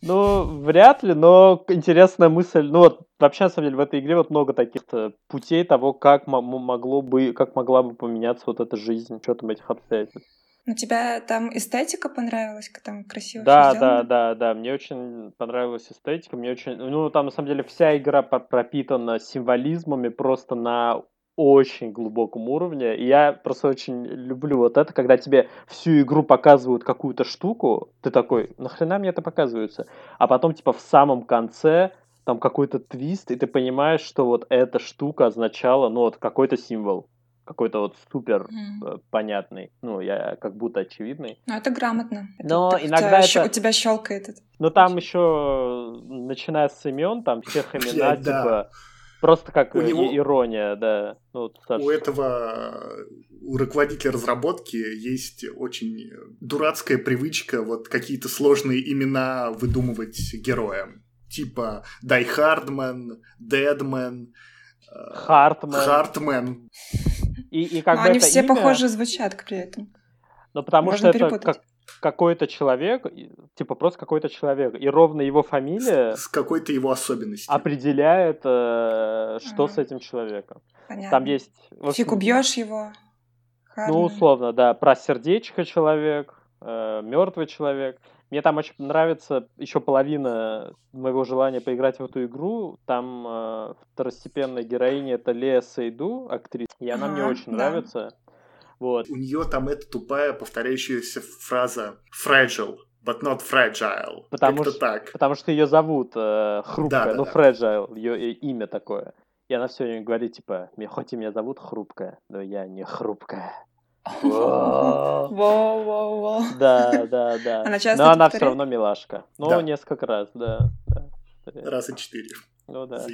Ну, вряд ли, но интересная мысль. Ну вот, вообще, на самом деле, в этой игре вот много таких путей того, как могло бы, как могла бы поменяться вот эта жизнь, что там этих обстоятельств. Ну, тебя там эстетика понравилась, там красиво Да, да, да, да, мне очень понравилась эстетика, мне очень, ну, там, на самом деле, вся игра пропитана символизмами просто на очень глубоком уровне. И я просто очень люблю вот это, когда тебе всю игру показывают какую-то штуку, ты такой, нахрена мне это показывается? А потом, типа, в самом конце там какой-то твист, и ты понимаешь, что вот эта штука означала, ну, вот какой-то символ какой-то вот супер mm. понятный, ну, я как будто очевидный. Ну, это грамотно. Но это, иногда у тебя, это... У тебя щелкает это. Ну, там еще, начиная с имен, там всех имена, типа, просто как у него... ирония, да. Ну, у этого, у руководителя разработки есть очень дурацкая привычка вот какие-то сложные имена выдумывать героям. Типа Дай Хардман, Дедмен, Хартмен. Хартмен. И, и как Но бы они все имя... похоже звучат при этом. Ну, потому Можно что это как, какой-то человек, типа просто какой-то человек, и ровно его фамилия... С какой-то его особенностью. Определяет, э, что ага. с этим человеком. Понятно. Там есть... Общем, Фиг убьешь его. Ну, условно, да. Про сердечко человек, э, мертвый человек. Мне там очень нравится еще половина моего желания поиграть в эту игру. Там э, второстепенная героиня это Лея Сейду, актриса, и она ага, мне очень да. нравится. Вот. У нее там эта тупая повторяющаяся фраза fragile, but not fragile. Потому, что, так. потому что ее зовут э, хрупкая, да, да, ну да. fragile, ее имя такое. И она все время говорит, типа, хоть и меня зовут хрупкая, но я не хрупкая. Воу-воу-воу. Да, да, да. Она часто Но она все равно милашка. Ну, несколько раз, да. Раз и четыре. Ну да.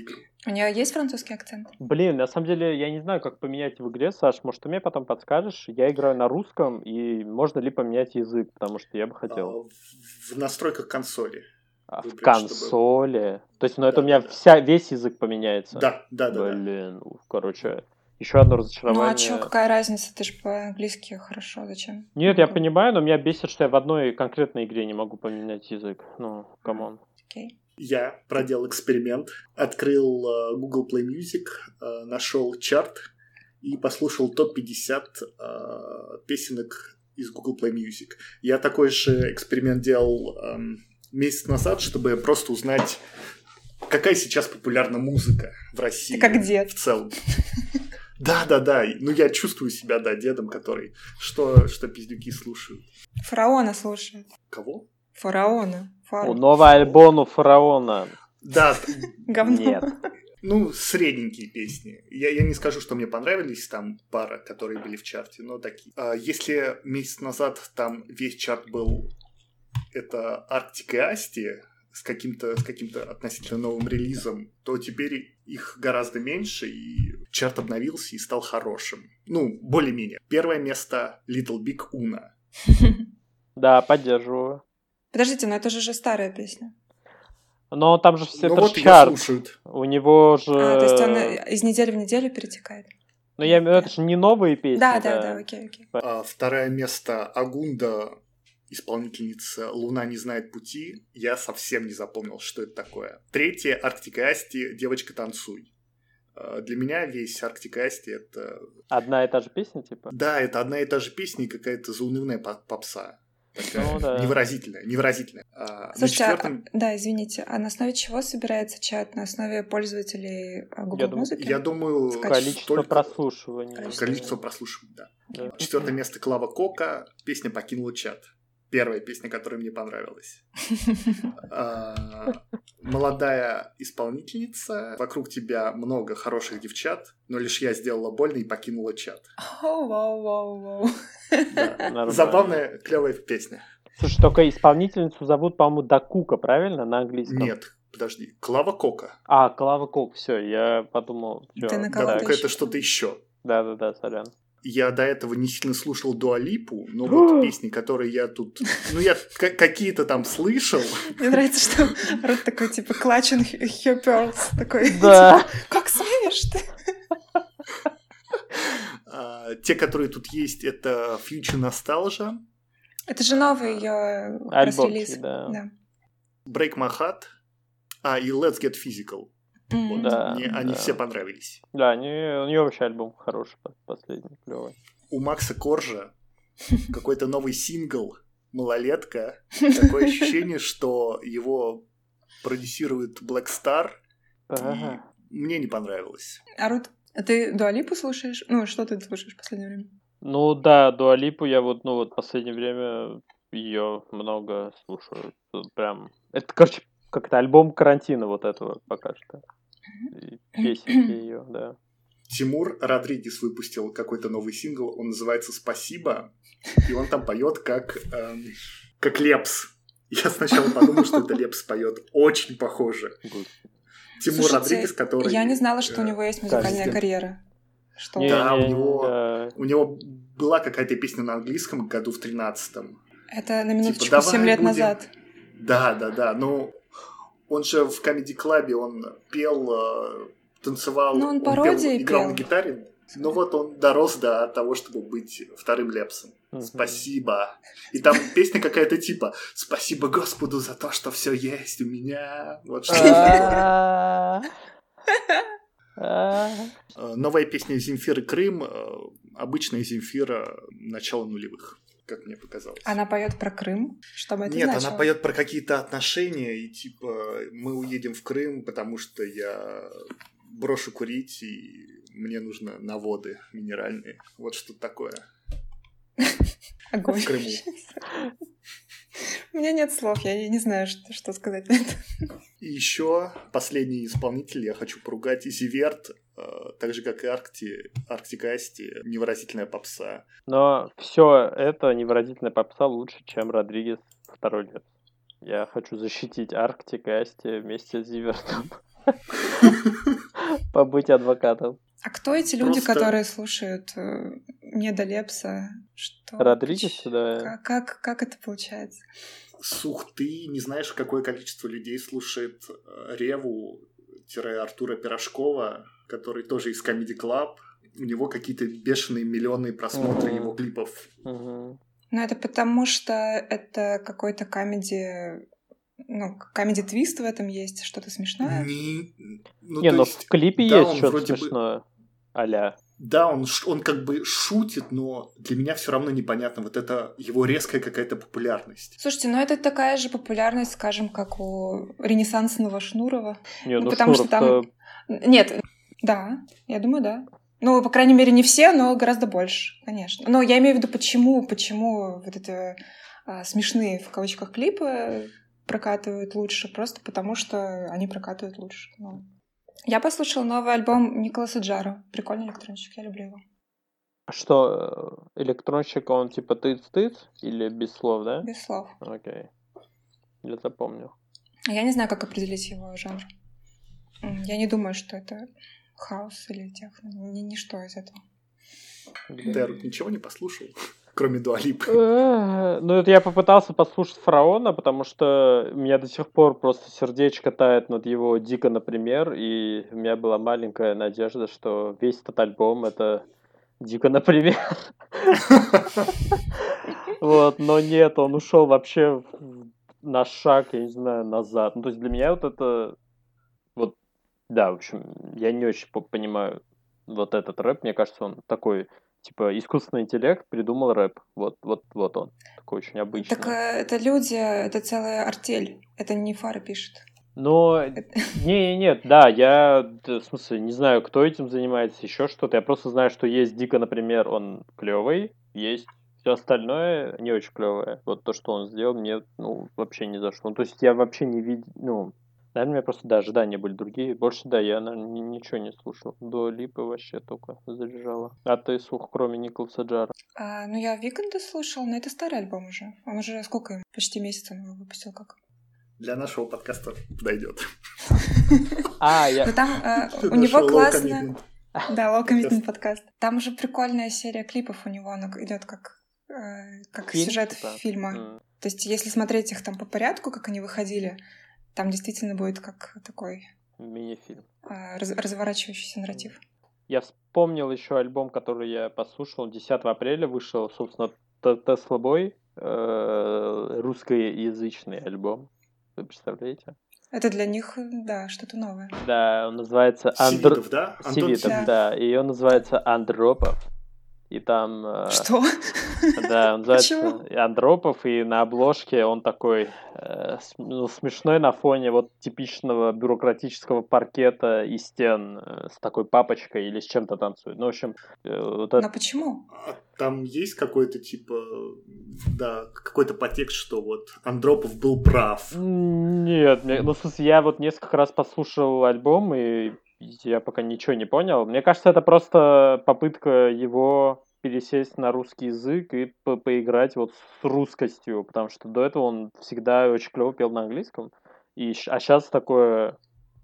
У нее есть французский акцент? Блин, на самом деле я не знаю, как поменять в игре, Саш. Может, ты мне потом подскажешь? Я играю на русском, и можно ли поменять язык, потому что я бы хотел. А, в настройках консоли. А, в консоли? Чтобы... То есть, ну это у меня вся, весь язык поменяется? Да, да, да. Блин, короче, еще одно разочарование. Ну а что, какая разница? Ты же по-английски хорошо, зачем? Нет, я понимаю, но меня бесит, что я в одной конкретной игре не могу поменять язык. Ну, come on. Окей. Я проделал эксперимент, открыл э, Google Play Music, э, нашел чарт и послушал топ-50 э, песенок из Google Play Music. Я такой же эксперимент делал um, месяц назад, чтобы просто узнать, какая сейчас популярна музыка в России. Ты как дед. В целом. Да, да, да. Ну, я чувствую себя, да, дедом, который что, что пиздюки слушают. Фараона слушают. Кого? Фараона. Фар... У новый альбом у Фараона. Да. Говно. Нет. Ну, средненькие песни. Я, я не скажу, что мне понравились там пара, которые были в чарте, но такие. А если месяц назад там весь чарт был это Арктика и Асти, с каким-то с каким-то относительно новым релизом, то теперь их гораздо меньше, и чарт обновился и стал хорошим. Ну, более-менее. Первое место Little Big Una. Да, поддерживаю. Подождите, но это же уже старая песня. Но там же все ну, вот чарт. У него же... А, то есть он из недели в неделю перетекает. Ну, я это же не новые песни. Да, да, да, окей, окей. А, второе место Агунда исполнительница «Луна не знает пути», я совсем не запомнил, что это такое. Третье «Арктика Асти. Девочка, танцуй». А, для меня весь Арктика Асти это... Одна и та же песня, типа? Да, это одна и та же песня и какая-то заунывная попса. Такая ну, да. невыразительная, невыразительная. А, Слушайте, четвертом... а, да, извините, а на основе чего собирается чат? На основе пользователей а, Google я Музыки? Я думаю, количество только... прослушиваний. Количество, количество прослушиваний, да. да. Четвертое место Клава Кока, песня покинула чат первая песня, которая мне понравилась. А, молодая исполнительница, вокруг тебя много хороших девчат, но лишь я сделала больно и покинула чат. Забавная, клевая песня. Слушай, только исполнительницу зовут, по-моему, Дакука, правильно, на английском? Нет, подожди, Клава Кока. А, Клава Кок, все, я подумал. Ты на Дакука это что-то еще. Да-да-да, сорян я до этого не сильно слушал Дуалипу, но вот песни, которые я тут... Ну, я какие-то там слышал. Мне нравится, что Рот такой, типа, клачен her pearls. Такой, да. типа, как смеешь ты? А, те, которые тут есть, это Future Nostalgia. Это же новый ее. Да. да. Break My Heart. А, и Let's Get Physical. Вот, да, мне они все понравились. Да, они, у нее вообще альбом хороший, последний, клевый. У Макса Коржа какой-то новый сингл «Малолетка». Такое ощущение, что его продюсирует Black Star. Ага. мне не понравилось. А Рут, А ты Дуалипу слушаешь? Ну, что ты слушаешь в последнее время? Ну да, Дуалипу я вот, ну вот в последнее время ее много слушаю. Тут Прям. Это, короче, как-то альбом карантина вот этого пока что. И песенки ее, да. Тимур Родригес выпустил какой-то новый сингл, он называется «Спасибо», и он там поет как, эм, как Лепс. Я сначала подумал, что это Лепс поет. Очень похоже. Тимур Слушайте, Родригес, который... Я не знала, что у э, него есть музыкальная карьера. Что? Не, Да, у не, него- да. У него была какая-то песня на английском году в 13-м. Это на минуточку Типа, давай 7 лет будем- назад. Да, да, да. Ну, он же в Comedy Club, он пел, э, танцевал. Ну, он пел, пародии играл пел. на гитаре. Ну вот он дорос до того, чтобы быть вторым Лепсом. Спасибо. И там песня какая-то типа «Спасибо Господу за то, что все есть у меня». Вот что. А. Э, Новая песня Земфиры Крым, э, обычная Земфира начала нулевых, как мне показалось. Она поет про Крым. Что бы это Нет, значило? она поет про какие-то отношения, и типа мы уедем в Крым, потому что я брошу курить, и мне нужно на воды минеральные. Вот что такое. Огонь. В Крыму. У меня нет слов, я не знаю, что, что сказать на это. И еще последний исполнитель, я хочу поругать, Зиверт, э, так же, как и Аркти, Арктика Асти, невыразительная попса. Но все это невыразительная попса лучше, чем Родригес второй лет. Я хочу защитить Арктик и Асти вместе с Зивертом. Побыть адвокатом. А кто эти люди, Просто- которые слушают э, недолепса? Что? Родригес, да. Как, как, как это получается? Сух, ты не знаешь, какое количество людей слушает э, Реву, Артура Пирожкова, который тоже из Comedy Club. У него какие-то бешеные миллионные просмотры Мгм. его клипов. Мгм. Ну, это потому, что это какой-то камеди... Ну, камеди-твист в этом есть, что-то смешное. Не, ну, Не, но есть, в клипе да, есть что-то вроде бы- смешное. Аля. Да, он, он как бы шутит, но для меня все равно непонятно. Вот это его резкая какая-то популярность. Слушайте, ну это такая же популярность, скажем, как у ренессансного Шнурова. Не, Ну, ну, потому что Шнуров-то- Нет, да, я думаю, да. Ну, по крайней мере, не все, но гораздо больше, конечно. Но я имею в виду, почему, почему вот это а, смешные в кавычках клипы прокатывают лучше, просто потому что они прокатывают лучше. Ну. Я послушала новый альбом Николаса Джара. Прикольный электронщик, я люблю его. Что, э, электронщик, он типа тыц-тыц или без слов, да? Без слов. Окей. Я запомню. Я не знаю, как определить его жанр. Я не думаю, что это хаос или техно. Ни, ничто из этого. Ты ничего не послушал, кроме Дуалипы. Э, Ну, это я попытался послушать Фараона, потому что у меня до сих пор просто сердечко тает над его Дико, например, и у меня была маленькая надежда, что весь этот альбом это Дико, например. Вот, но нет, он ушел вообще на шаг, я не знаю, назад. Ну, то есть для меня вот это... Да, в общем, я не очень по- понимаю вот этот рэп. Мне кажется, он такой, типа, искусственный интеллект придумал рэп. Вот, вот, вот он. Такой очень обычный. Так э, это люди, это целая артель. Это не Фара пишет. Но, не, нет, да, я, в смысле, не знаю, кто этим занимается, еще что-то. Я просто знаю, что есть Дико, например, он клевый, есть все остальное не очень клевое. Вот то, что он сделал, мне, ну, вообще не зашло. Ну, то есть я вообще не видел, ну, наверное, у меня просто, да, ожидания были другие. Больше, да, я, наверное, ни- ничего не слушал. Дуа Липа вообще только заряжала. А ты, слушал, кроме Николаса Джара? А, ну, я Викенда слушал, но это старый альбом уже. Он уже сколько? Почти месяц он его выпустил как. Для нашего подкаста подойдет. А, я... Но там э, у него классно... Да, Low Commitment подкаст. Там уже прикольная серия клипов у него, она идет как, э, как Фильм, сюжет типа? фильма. То есть, если смотреть их там по порядку, как они выходили, там действительно будет как такой Мини-фильм. э, раз- разворачивающийся нарратив. Я вспомнил еще альбом, который я послушал. 10 апреля вышел, собственно, Т- Tesla Boy, э, русскоязычный альбом. Вы представляете? Это для них, да, что-то новое. Да, он называется Андро... Сивидов, да? Антон Сивидов, Сивидов. да. И он называется Андропов. И там... э, Что? Да, он называется Почему? Андропов, и на обложке он такой э, ну, смешной на фоне вот типичного бюрократического паркета и стен э, с такой папочкой или с чем-то танцует. Ну, в общем, вот это... Но почему? А Там есть какой-то типа, да, какой-то подтекст, что вот Андропов был прав. Нет, мне- ну, в смысле, я вот несколько раз послушал альбом, и я пока ничего не понял. Мне кажется, это просто попытка его пересесть на русский язык и по- поиграть вот с русскостью, потому что до этого он всегда очень клево пел на английском. И, а сейчас такое,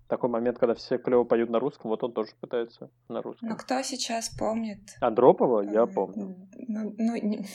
такой момент, когда все клево поют на русском, вот он тоже пытается на Ну русском. кто сейчас помнит? Андропова я э, помню. Ну, ну, не-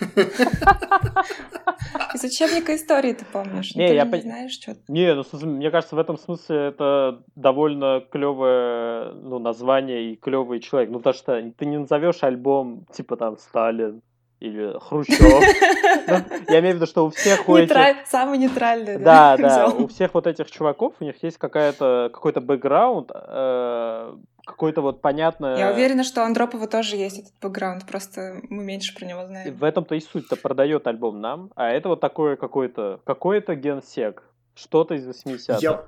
Из учебника истории ты помнишь. Не, ты я же пон- не знаешь, что Не, ну, мне кажется, в этом смысле это довольно клевое ну, название и клевый человек. Ну, потому что ты не назовешь альбом типа там Сталин или Хрущев. Ну, Я имею в виду, что у всех у этих... Самый нейтральный. Да, да, у всех вот этих чуваков, у них есть какая-то какой-то бэкграунд, э, какой-то вот понятное... Я уверена, что у Андропова тоже есть этот бэкграунд, просто мы меньше про него знаем. В этом-то и суть-то продает альбом нам, а это вот такое какой-то какой-то генсек, что-то из 80-х. Я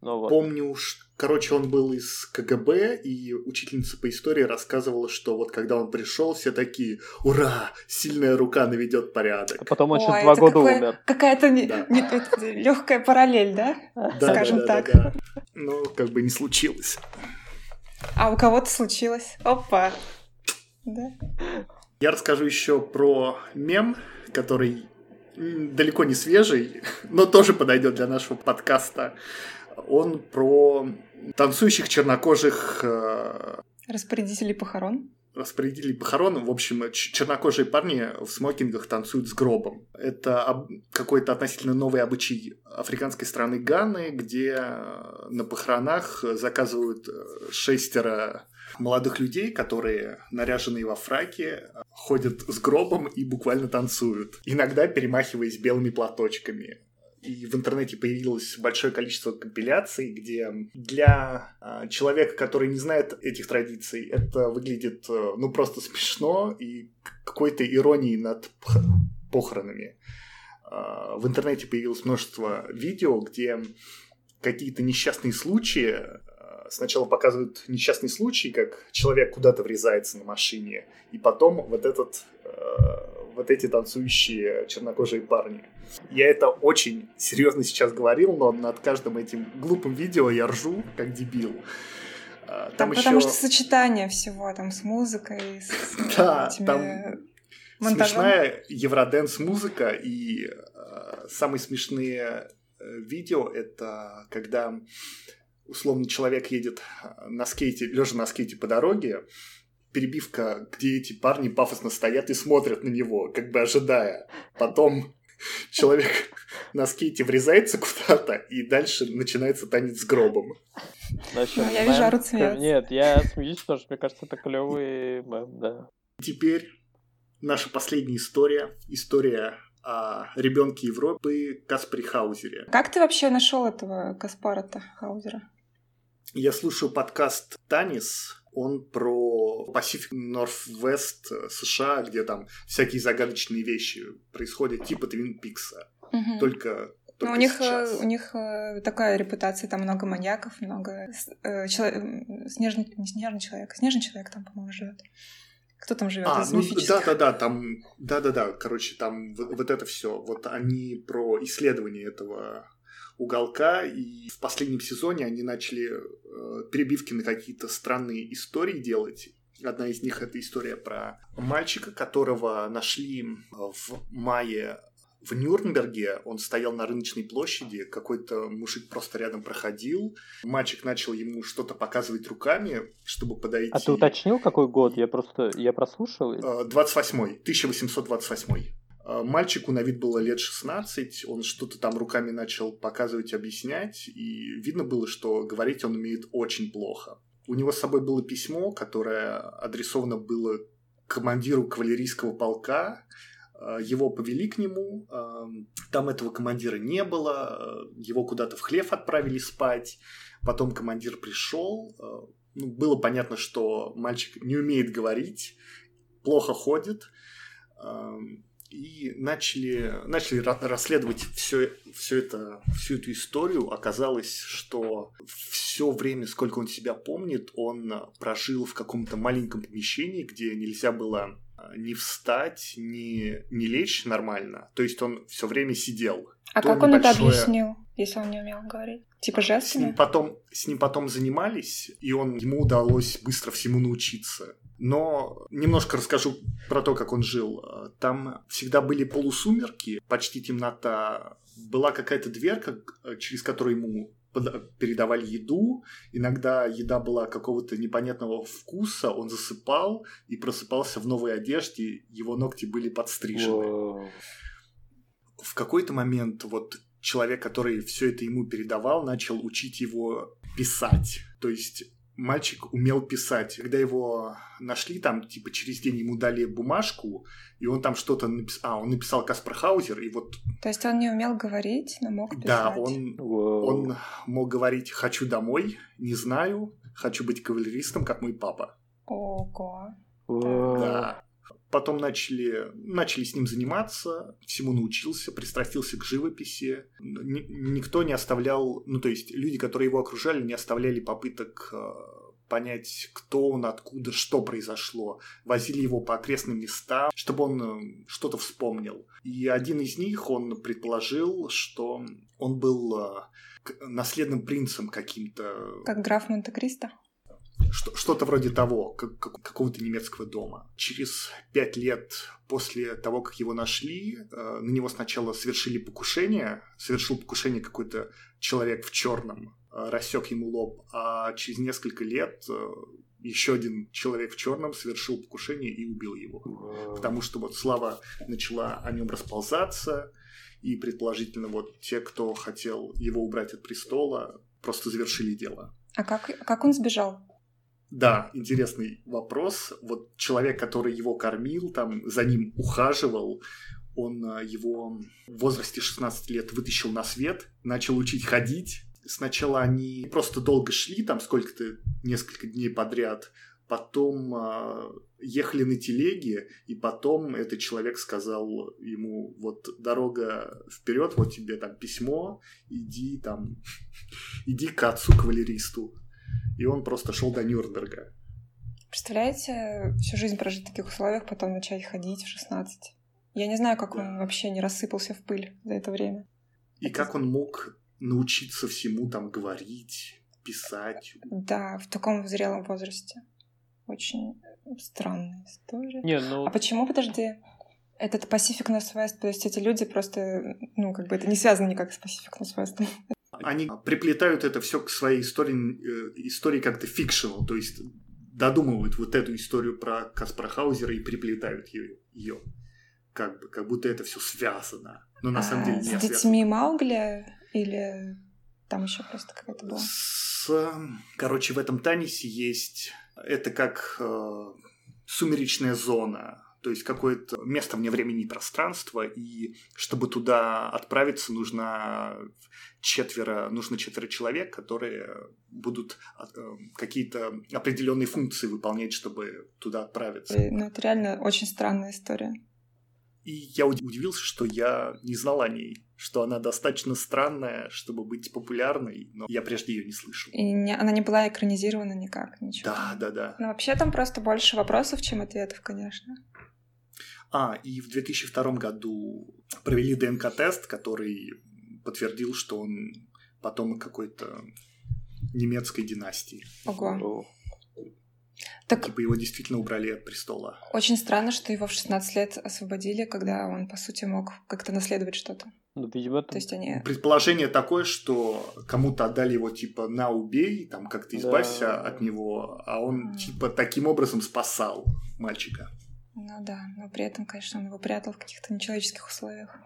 Ну вот. помню, ш- короче, он был из КГБ, и учительница по истории рассказывала, что вот когда он пришел, все такие, ура, сильная рука наведет порядок. А потом он Ой, через два это года какое- умер. Какая-то Да. легкая параллель, да? Да, скажем да, да, так. да, да. Ну, как бы не случилось. А у кого-то случилось. Опа. Да. Я расскажу еще про мем, который далеко не свежий, но тоже подойдет для нашего подкаста. Он про танцующих чернокожих э, Распорядители похорон. Распорядителей похорон. В общем, чернокожие парни в смокингах танцуют с гробом. Это какой-то относительно новый обычай африканской страны Ганы, где э, на похоронах заказывают э, шестеро молодых людей, которые, наряженные во фраке, ходят с гробом и буквально танцуют, иногда перемахиваясь белыми платочками. И в интернете появилось большое количество компиляций, где для а, человека, который не знает этих традиций, это выглядит э, ну просто смешно и какой-то иронией над пох- похоронами. А, В интернете появилось множество видео, где какие-то несчастные случаи а, сначала показывают несчастный случай, как человек куда-то врезается на машине, и потом вот этот э, вот эти танцующие чернокожие парни. Я это очень серьезно сейчас говорил, но над каждым этим глупым видео я ржу, как дебил. А, Там, Там потому еще что сочетание всего, там, с музыкой, с Да, этими там монтажом. смешная евроденс музыка и э, самые смешные э, видео это когда условно человек едет э, на скейте, лежа на скейте по дороге, перебивка, где эти парни пафосно стоят и смотрят на него, как бы ожидая. Потом человек на скейте врезается куда-то, и дальше начинается танец с гробом. В общем, Ну, я вижу, орут смеяться. Нет, я смеюсь, потому что мне кажется, это клевый мем, да. Теперь наша последняя история. История о ребенке Европы Каспаре Хаузере. Как ты вообще нашел этого Каспара-то, Хаузера? Я слушаю подкаст «Танис». Он про Pacific Northwest США, где там всякие загадочные вещи происходят, типа Твин Пикса. Мгм. Только, Ну, только у них, сейчас. э, у них э, такая репутация, там много маньяков, много э, чело- м, снежный, не снежный человек, снежный человек там, по-моему, живет. Кто там живет А, ну да, да, да, там, да, да, да, короче, там вот, вот это все. Вот они про исследование этого уголка, и в последнем сезоне они начали э, перебивки на какие-то странные истории делать. Одна из них это история про мальчика, которого нашли в мае в Нюрнберге. Он стоял на рыночной площади, какой-то мужик просто рядом проходил. Мальчик начал ему что-то показывать руками, чтобы подойти. А ты уточнил, какой год? Я просто, я прослушал. и- Э, 28-й, 1828. Э, Мальчику на вид было лет 16, он что-то там руками начал показывать, объяснять, и видно было, что говорить он умеет очень плохо. У него с собой было письмо, которое адресовано было командиру кавалерийского полка, Э, его повели к нему, э, там этого командира не было, его куда-то в хлев отправили спать, потом командир пришел, ну, было понятно, что мальчик не умеет говорить, плохо ходит. И начали, начали расследовать все, все это, всю эту историю. Оказалось, что все время, сколько он себя помнит, он прожил в каком-то маленьком помещении, где нельзя было а, не встать, не, не лечь нормально. То есть он все время сидел. А как он это объяснил, если он не умел говорить? Типа жестами? С ним потом, с ним потом занимались, и он, ему удалось быстро всему научиться. Но немножко расскажу про то, как он жил. Там всегда были полусумерки, почти темнота. Была какая-то дверка, через которую ему передавали еду. Иногда еда была какого-то непонятного вкуса, он засыпал и просыпался в новой одежде, его ногти были подстрижены. Wow. В какой-то момент вот человек, который все это ему передавал, начал учить его писать. То есть мальчик умел писать. Когда его нашли, там, типа, через день ему дали бумажку, и он там что-то написал. А, он написал Каспар Хаузер, и вот... То есть он не умел говорить, но мог писать? Да, он, он мог говорить «хочу домой», «не знаю», «хочу быть кавалеристом, как мой папа». Ого. Да. Потом начали, начали с ним заниматься, всему научился, пристрастился к живописи. никто не оставлял, ну то есть люди, которые его окружали, не оставляли попыток э, понять, кто он, откуда, что произошло. Возили его по окрестным местам, чтобы он э, что-то вспомнил. И один из них, он предположил, что он был э, наследным принцем каким-то. Как граф Монте-Кристо? Что-то вроде того, как, как, какого-то немецкого дома. Через пять лет после того, как его нашли, э, на него сначала совершили покушение, совершил покушение какой-то человек в черном, э, рассек ему лоб, а через несколько лет э, еще один человек в черном совершил покушение и убил его. Потому что вот слава начала о нем расползаться, и предположительно вот те, кто хотел его убрать от престола, просто завершили дело. А как, как он сбежал? Да, интересный вопрос. Вот человек, который его кормил, там за ним ухаживал, он а, его в возрасте 16 лет вытащил на свет, начал учить ходить. Сначала они просто долго шли, там сколько-то, несколько дней подряд, потом э, ехали на телеге, и потом этот человек сказал ему, вот дорога вперед, вот тебе там письмо, иди там, иди к отцу кавалеристу и он просто шел до Нюрнберга. Представляете, всю жизнь прожить в таких условиях, потом начать ходить в 16. Я не знаю, как да. он вообще не рассыпался в пыль за это время. И это... как он мог научиться всему там говорить, писать. Да, в таком зрелом возрасте. Очень странная история. Не, ну... А почему, подожди, этот Pacific Northwest, то есть эти люди просто, ну, как бы это не связано никак с Pacific Northwest. Они приплетают это все к своей истории, э, истории как-то фикшнл, то есть додумывают вот эту историю про Каспара Хаузера и приплетают ее, ее как бы, как будто это все связано. Но на а, самом деле не С детьми Маугли или там еще просто какая-то была? С, короче, в этом Танисе есть... Это как э, сумеречная зона то есть какое-то место вне времени и пространства, и чтобы туда отправиться, нужно четверо, нужно четверо человек, которые будут э, какие-то определенные функции выполнять, чтобы туда отправиться. Ну, это реально очень странная история. И я удивился, что я не знал о ней, что она достаточно странная, чтобы быть популярной, но я прежде ее не слышал. И не, она не была экранизирована никак, ничего. Да, да, да. Но вообще там просто больше вопросов, чем ответов, конечно. А, и в 2002 году провели ДНК-тест, который подтвердил, что он потомок какой-то немецкой династии. Ого. Так, типа его действительно убрали от престола. Очень странно, что его в 16 лет освободили, когда он, по сути, мог как-то наследовать что-то. Ну, видимо, То есть они... Предположение такое, что кому-то отдали его, типа, на убей, там, как-то избавься да. от него, а он, типа, таким образом спасал мальчика. Ну да, но при этом, конечно, он его прятал в каких-то нечеловеческих условиях.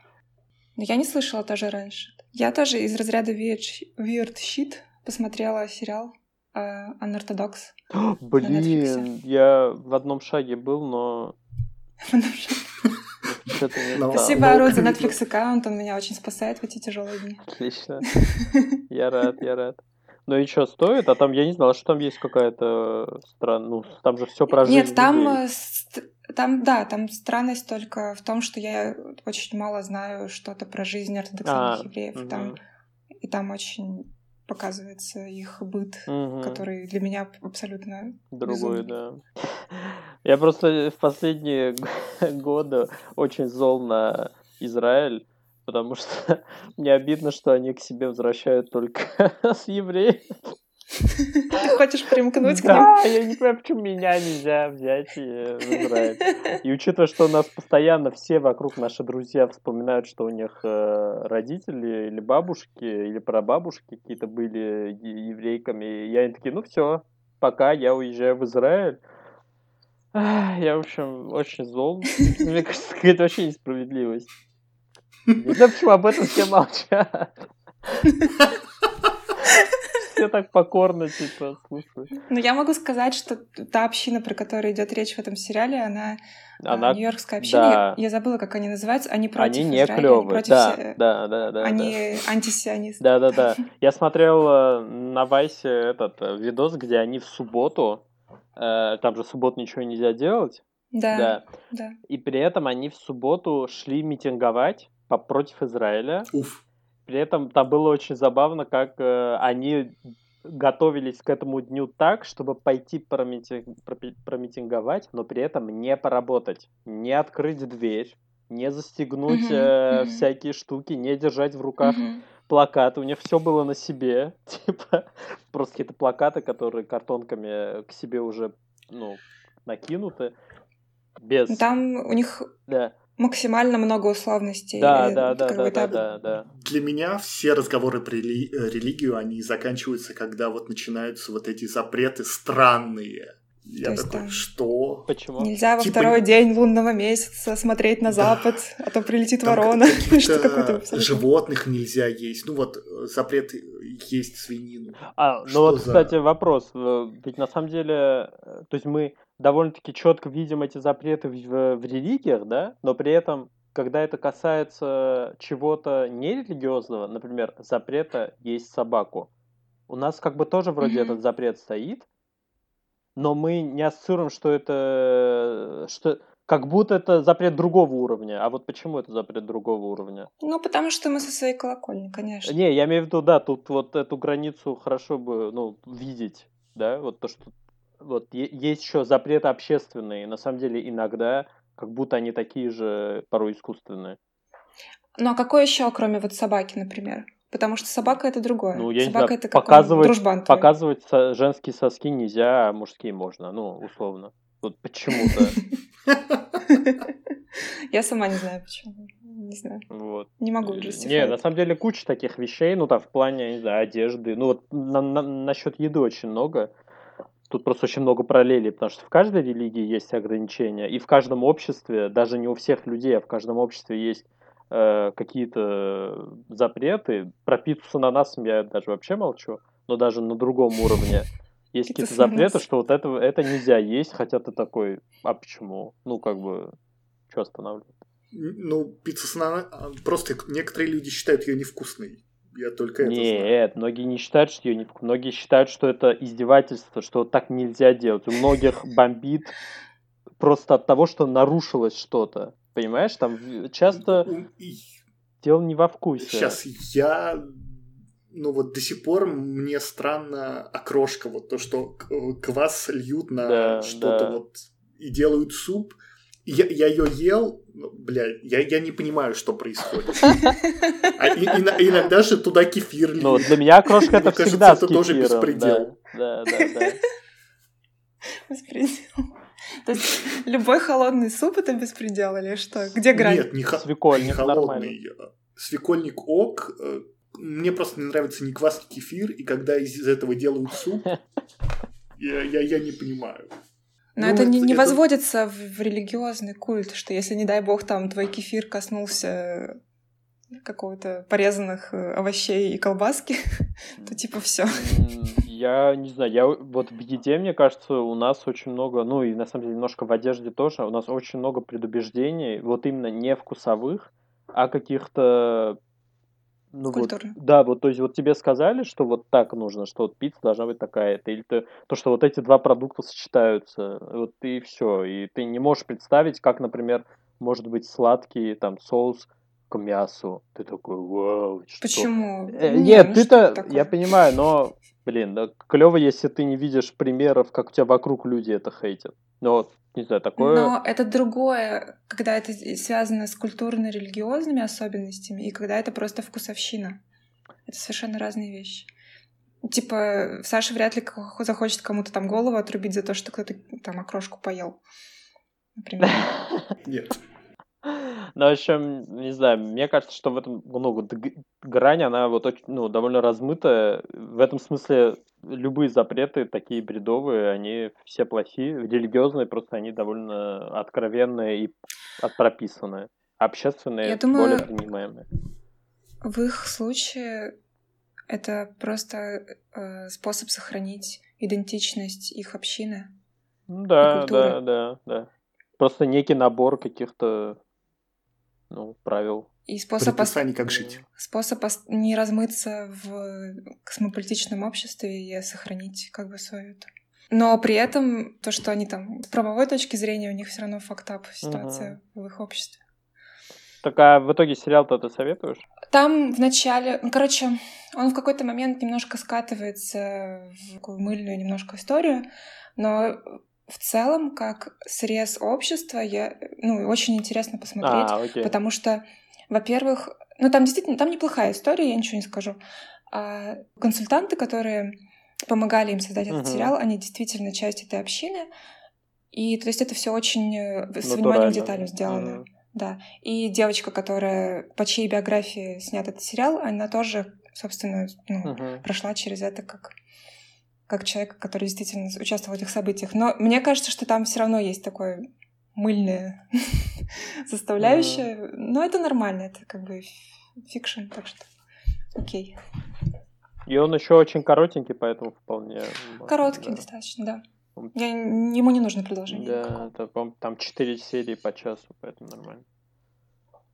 Но я не слышала тоже раньше. Я тоже из разряда Weird Shit посмотрела сериал uh, Unorthodox. Блин, я в одном шаге был, но... В одном шаге. Спасибо, Арут, за Netflix аккаунт, он меня очень спасает в эти тяжелые дни. Отлично. Я рад, я рад. Ну и что, стоит? А там, я не знала, что там есть какая-то странная... Ну, там же все про Нет, там Там, да, там странность только в том, что я очень мало знаю что-то про жизнь ортодоксальных А, евреев. мгм. Там, и там очень показывается их быт, Мгм. который для меня абсолютно Другой, безумный. да. Я просто в последние годы очень зол на Израиль, потому что мне обидно, что они к себе возвращают только с евреев. Ты хочешь примкнуть к ним? Да, я не понимаю, почему меня нельзя взять и в Израиль. И учитывая, что у нас постоянно все вокруг наши друзья вспоминают, что у них э, родители или бабушки, или прабабушки какие-то были еврейками, и они такие, ну все, пока я уезжаю в Израиль. Я, в общем, очень зол. Мне кажется, какая-то вообще несправедливость. Не знаю, почему об этом все молчат. Все так покорно, типа, слушают. Но я могу сказать, что та община, про которую идет речь в этом сериале, она, а, Она нью-йоркская община, да. я, я забыла, как они называются, они против Они не Израиля, они клевые. против Да, да, да, да. они антисионисты. Да, да, да. Я смотрел э, на Вайсе этот э, видос, где они в субботу, э, там же в субботу ничего нельзя делать, Да, да, да. и при этом они в субботу шли митинговать по- против Израиля. Уф. При этом там было очень забавно, как э, они готовились к этому дню так, чтобы пойти промити- пропи- промитинговать, но при этом не поработать, не открыть дверь, не застегнуть э, мгм. всякие штуки, не держать в руках Мгм. плакаты, у них все было на себе, типа просто какие-то плакаты, которые картонками к себе уже, ну, накинуты, без, Там у них да, максимально много условностей. да, э, да, да, да, да, да, да, Для меня все разговоры про рели- э, религию, они заканчиваются, когда вот начинаются вот эти запреты странные. Я То есть такой, там- что? почему? Нельзя во Типа- второй день лунного месяца смотреть на Да. запад, а то прилетит Там ворона. Что животных нельзя есть. Ну вот э, запрет есть свинину. А, ну вот, за- кстати, вопрос. Ведь на самом деле, то есть мы довольно-таки четко видим эти запреты в, в- религиях, да, но при этом, когда это касается чего-то нерелигиозного, например, запрета есть собаку, у нас как бы тоже вроде Мгм. этот запрет стоит, но мы не ассоциируем, что это, что как будто это запрет другого уровня. А вот почему это запрет другого уровня? Ну, потому что мы со своей колокольни, конечно. Не, я имею в виду, да, тут вот эту границу хорошо бы, ну, видеть, да, вот то, что вот есть еще запреты общественные, на самом деле иногда как будто они такие же порой искусственные. Ну, а какой еще, кроме вот собаки, например? Потому что собака это другое. Ну, я не собака знаю, это показывать, дружбан твой. показывать женские соски нельзя, а мужские можно, ну, условно. Вот почему-то, Я сама не знаю почему. Не знаю. вот. Не могу Не, на самом деле куча таких вещей, ну там в плане, не знаю, одежды. Ну вот на- на- насчет еды очень много. Тут просто очень много параллелей, потому что в каждой религии есть ограничения, и в каждом обществе, даже не у всех людей, а в каждом обществе есть э, какие-то запреты. Про пиццу с ананасом я даже вообще молчу, но даже на другом уровне. Есть какие-то запреты, ананасом. что вот это, это нельзя есть, хотя ты такой, а почему? Ну, как бы, что останавливает? Ну, пицца с анана- а, Просто некоторые люди считают ее невкусной. Я только это знаю. Нет, многие не считают, что ее не вкус- Многие считают, что это издевательство, что так нельзя делать. У многих бомбит просто от того, что нарушилось что-то. Понимаешь, там часто дело не во вкусе. Сейчас я, ну вот до сих пор мне странно окрошка, вот то, что к- квас льют на Да, что-то да. вот и делают суп. Я, я ее ел, ну, бля, я, я не понимаю, что происходит. А и- и- иногда же туда кефир льют. Ну, для меня крошка это Мне кажется, всегда с это тоже беспредел. Да, да, да, да. Беспредел. То есть любой холодный суп это беспредел или что? Где грань? Нет, не, Свекольник не нормально. холодный. Свекольник ок. э, Мне просто не нравится ни квас, ни кефир, и когда из этого делают суп, я, я, я не понимаю. Но Ну, это не, это- не это- возводится в, в религиозный культ, что если, не дай бог, там твой кефир коснулся какого-то порезанных э, овощей и колбаски, то типа все. Я не знаю, я вот в еде, мне кажется, у нас очень много, ну и на самом деле немножко в одежде тоже, у нас очень много предубеждений, вот именно не вкусовых, а каких-то Ну вот, Культурно. да, вот, то есть вот тебе сказали, что вот так нужно, что вот пицца должна быть такая-то, или ты, то, что вот эти два продукта сочетаются, вот и все, и ты не можешь представить, как, например, может быть сладкий там соус к мясу. Ты такой, вау, что? Почему? Э, Не, Нет, ну ты-то, я понимаю, но, блин, да, клево, если ты не видишь примеров, как у тебя вокруг люди это хейтят. Но, вот, не знаю, такое... Но это другое, когда это связано с культурно-религиозными особенностями, и когда это просто вкусовщина. Это совершенно разные вещи. Типа, Саша вряд ли захочет кому-то там голову отрубить за то, что кто-то там окрошку поел. Например. Нет. Ну, в общем, не знаю, мне кажется, что в этом ну, г- грань, она вот очень, ну, довольно размытая. В этом смысле любые запреты такие бредовые, они все плохие. Религиозные просто они довольно откровенные и прописанные. Общественные Я думаю- более принимаемые. В их случае это просто э, способ сохранить идентичность их общины. Да, да, да, да. Просто некий набор каких-то ну, правил. И способ, ос- Предписаний, как жить. способ ос- не размыться в космополитичном обществе и сохранить как бы свою. Но при этом то, что они там с правовой точки зрения, у них все равно фактап ситуация в их обществе. Так а в итоге сериал-то ты советуешь? Там в начале, ну, короче, он в какой-то момент немножко скатывается в такую мыльную немножко историю, но в целом, как срез общества, я, ну, очень интересно посмотреть, А, окей. потому что, во-первых, ну, там действительно, там неплохая история, я ничего не скажу. А консультанты, которые помогали им создать этот Мгм. сериал, они действительно часть этой общины, и то есть это все очень э, с Натурально. вниманием к деталям сделано. Мгм. Да. И девочка, которая по чьей биографии снят этот сериал, она тоже, собственно, ну, Мгм. прошла через это как, как человек, который действительно участвовал в этих событиях. Но мне кажется, что там все равно есть такое мыльное составляющее. Но это нормально, это как бы fiction, так что окей. И он еще очень коротенький, поэтому вполне... Короткий да. достаточно, да. Я, ему не нужно продолжение. Да, никакого. там 4 серии по часу, поэтому нормально.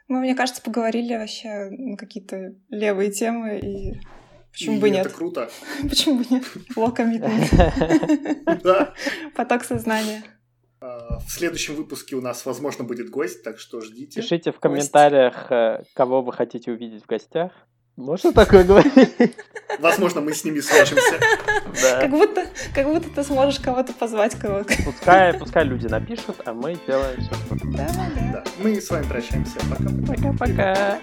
Мы, мне кажется, поговорили вообще на какие-то левые темы, и почему И бы нет? Это круто. Почему бы нет? Low commitment. Да. Поток сознания. А, В следующем выпуске у нас, возможно, будет гость, так что ждите. Пишите в комментариях, э, кого вы хотите увидеть в гостях. Можно такое говорить? Возможно, мы с ними свяжемся. Да. Как будто, как будто ты сможешь кого-то позвать, кого-то. Пускай, пускай люди напишут, а мы делаем все. Да, да. Да. Мы с вами прощаемся. Пока. Пока-пока.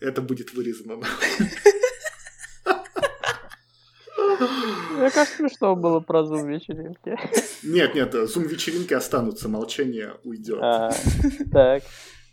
Это будет вырезано. Мне кажется, смешно было про зум вечеринки. Нет, нет, зум-вечеринки останутся, молчание уйдет. А, Так.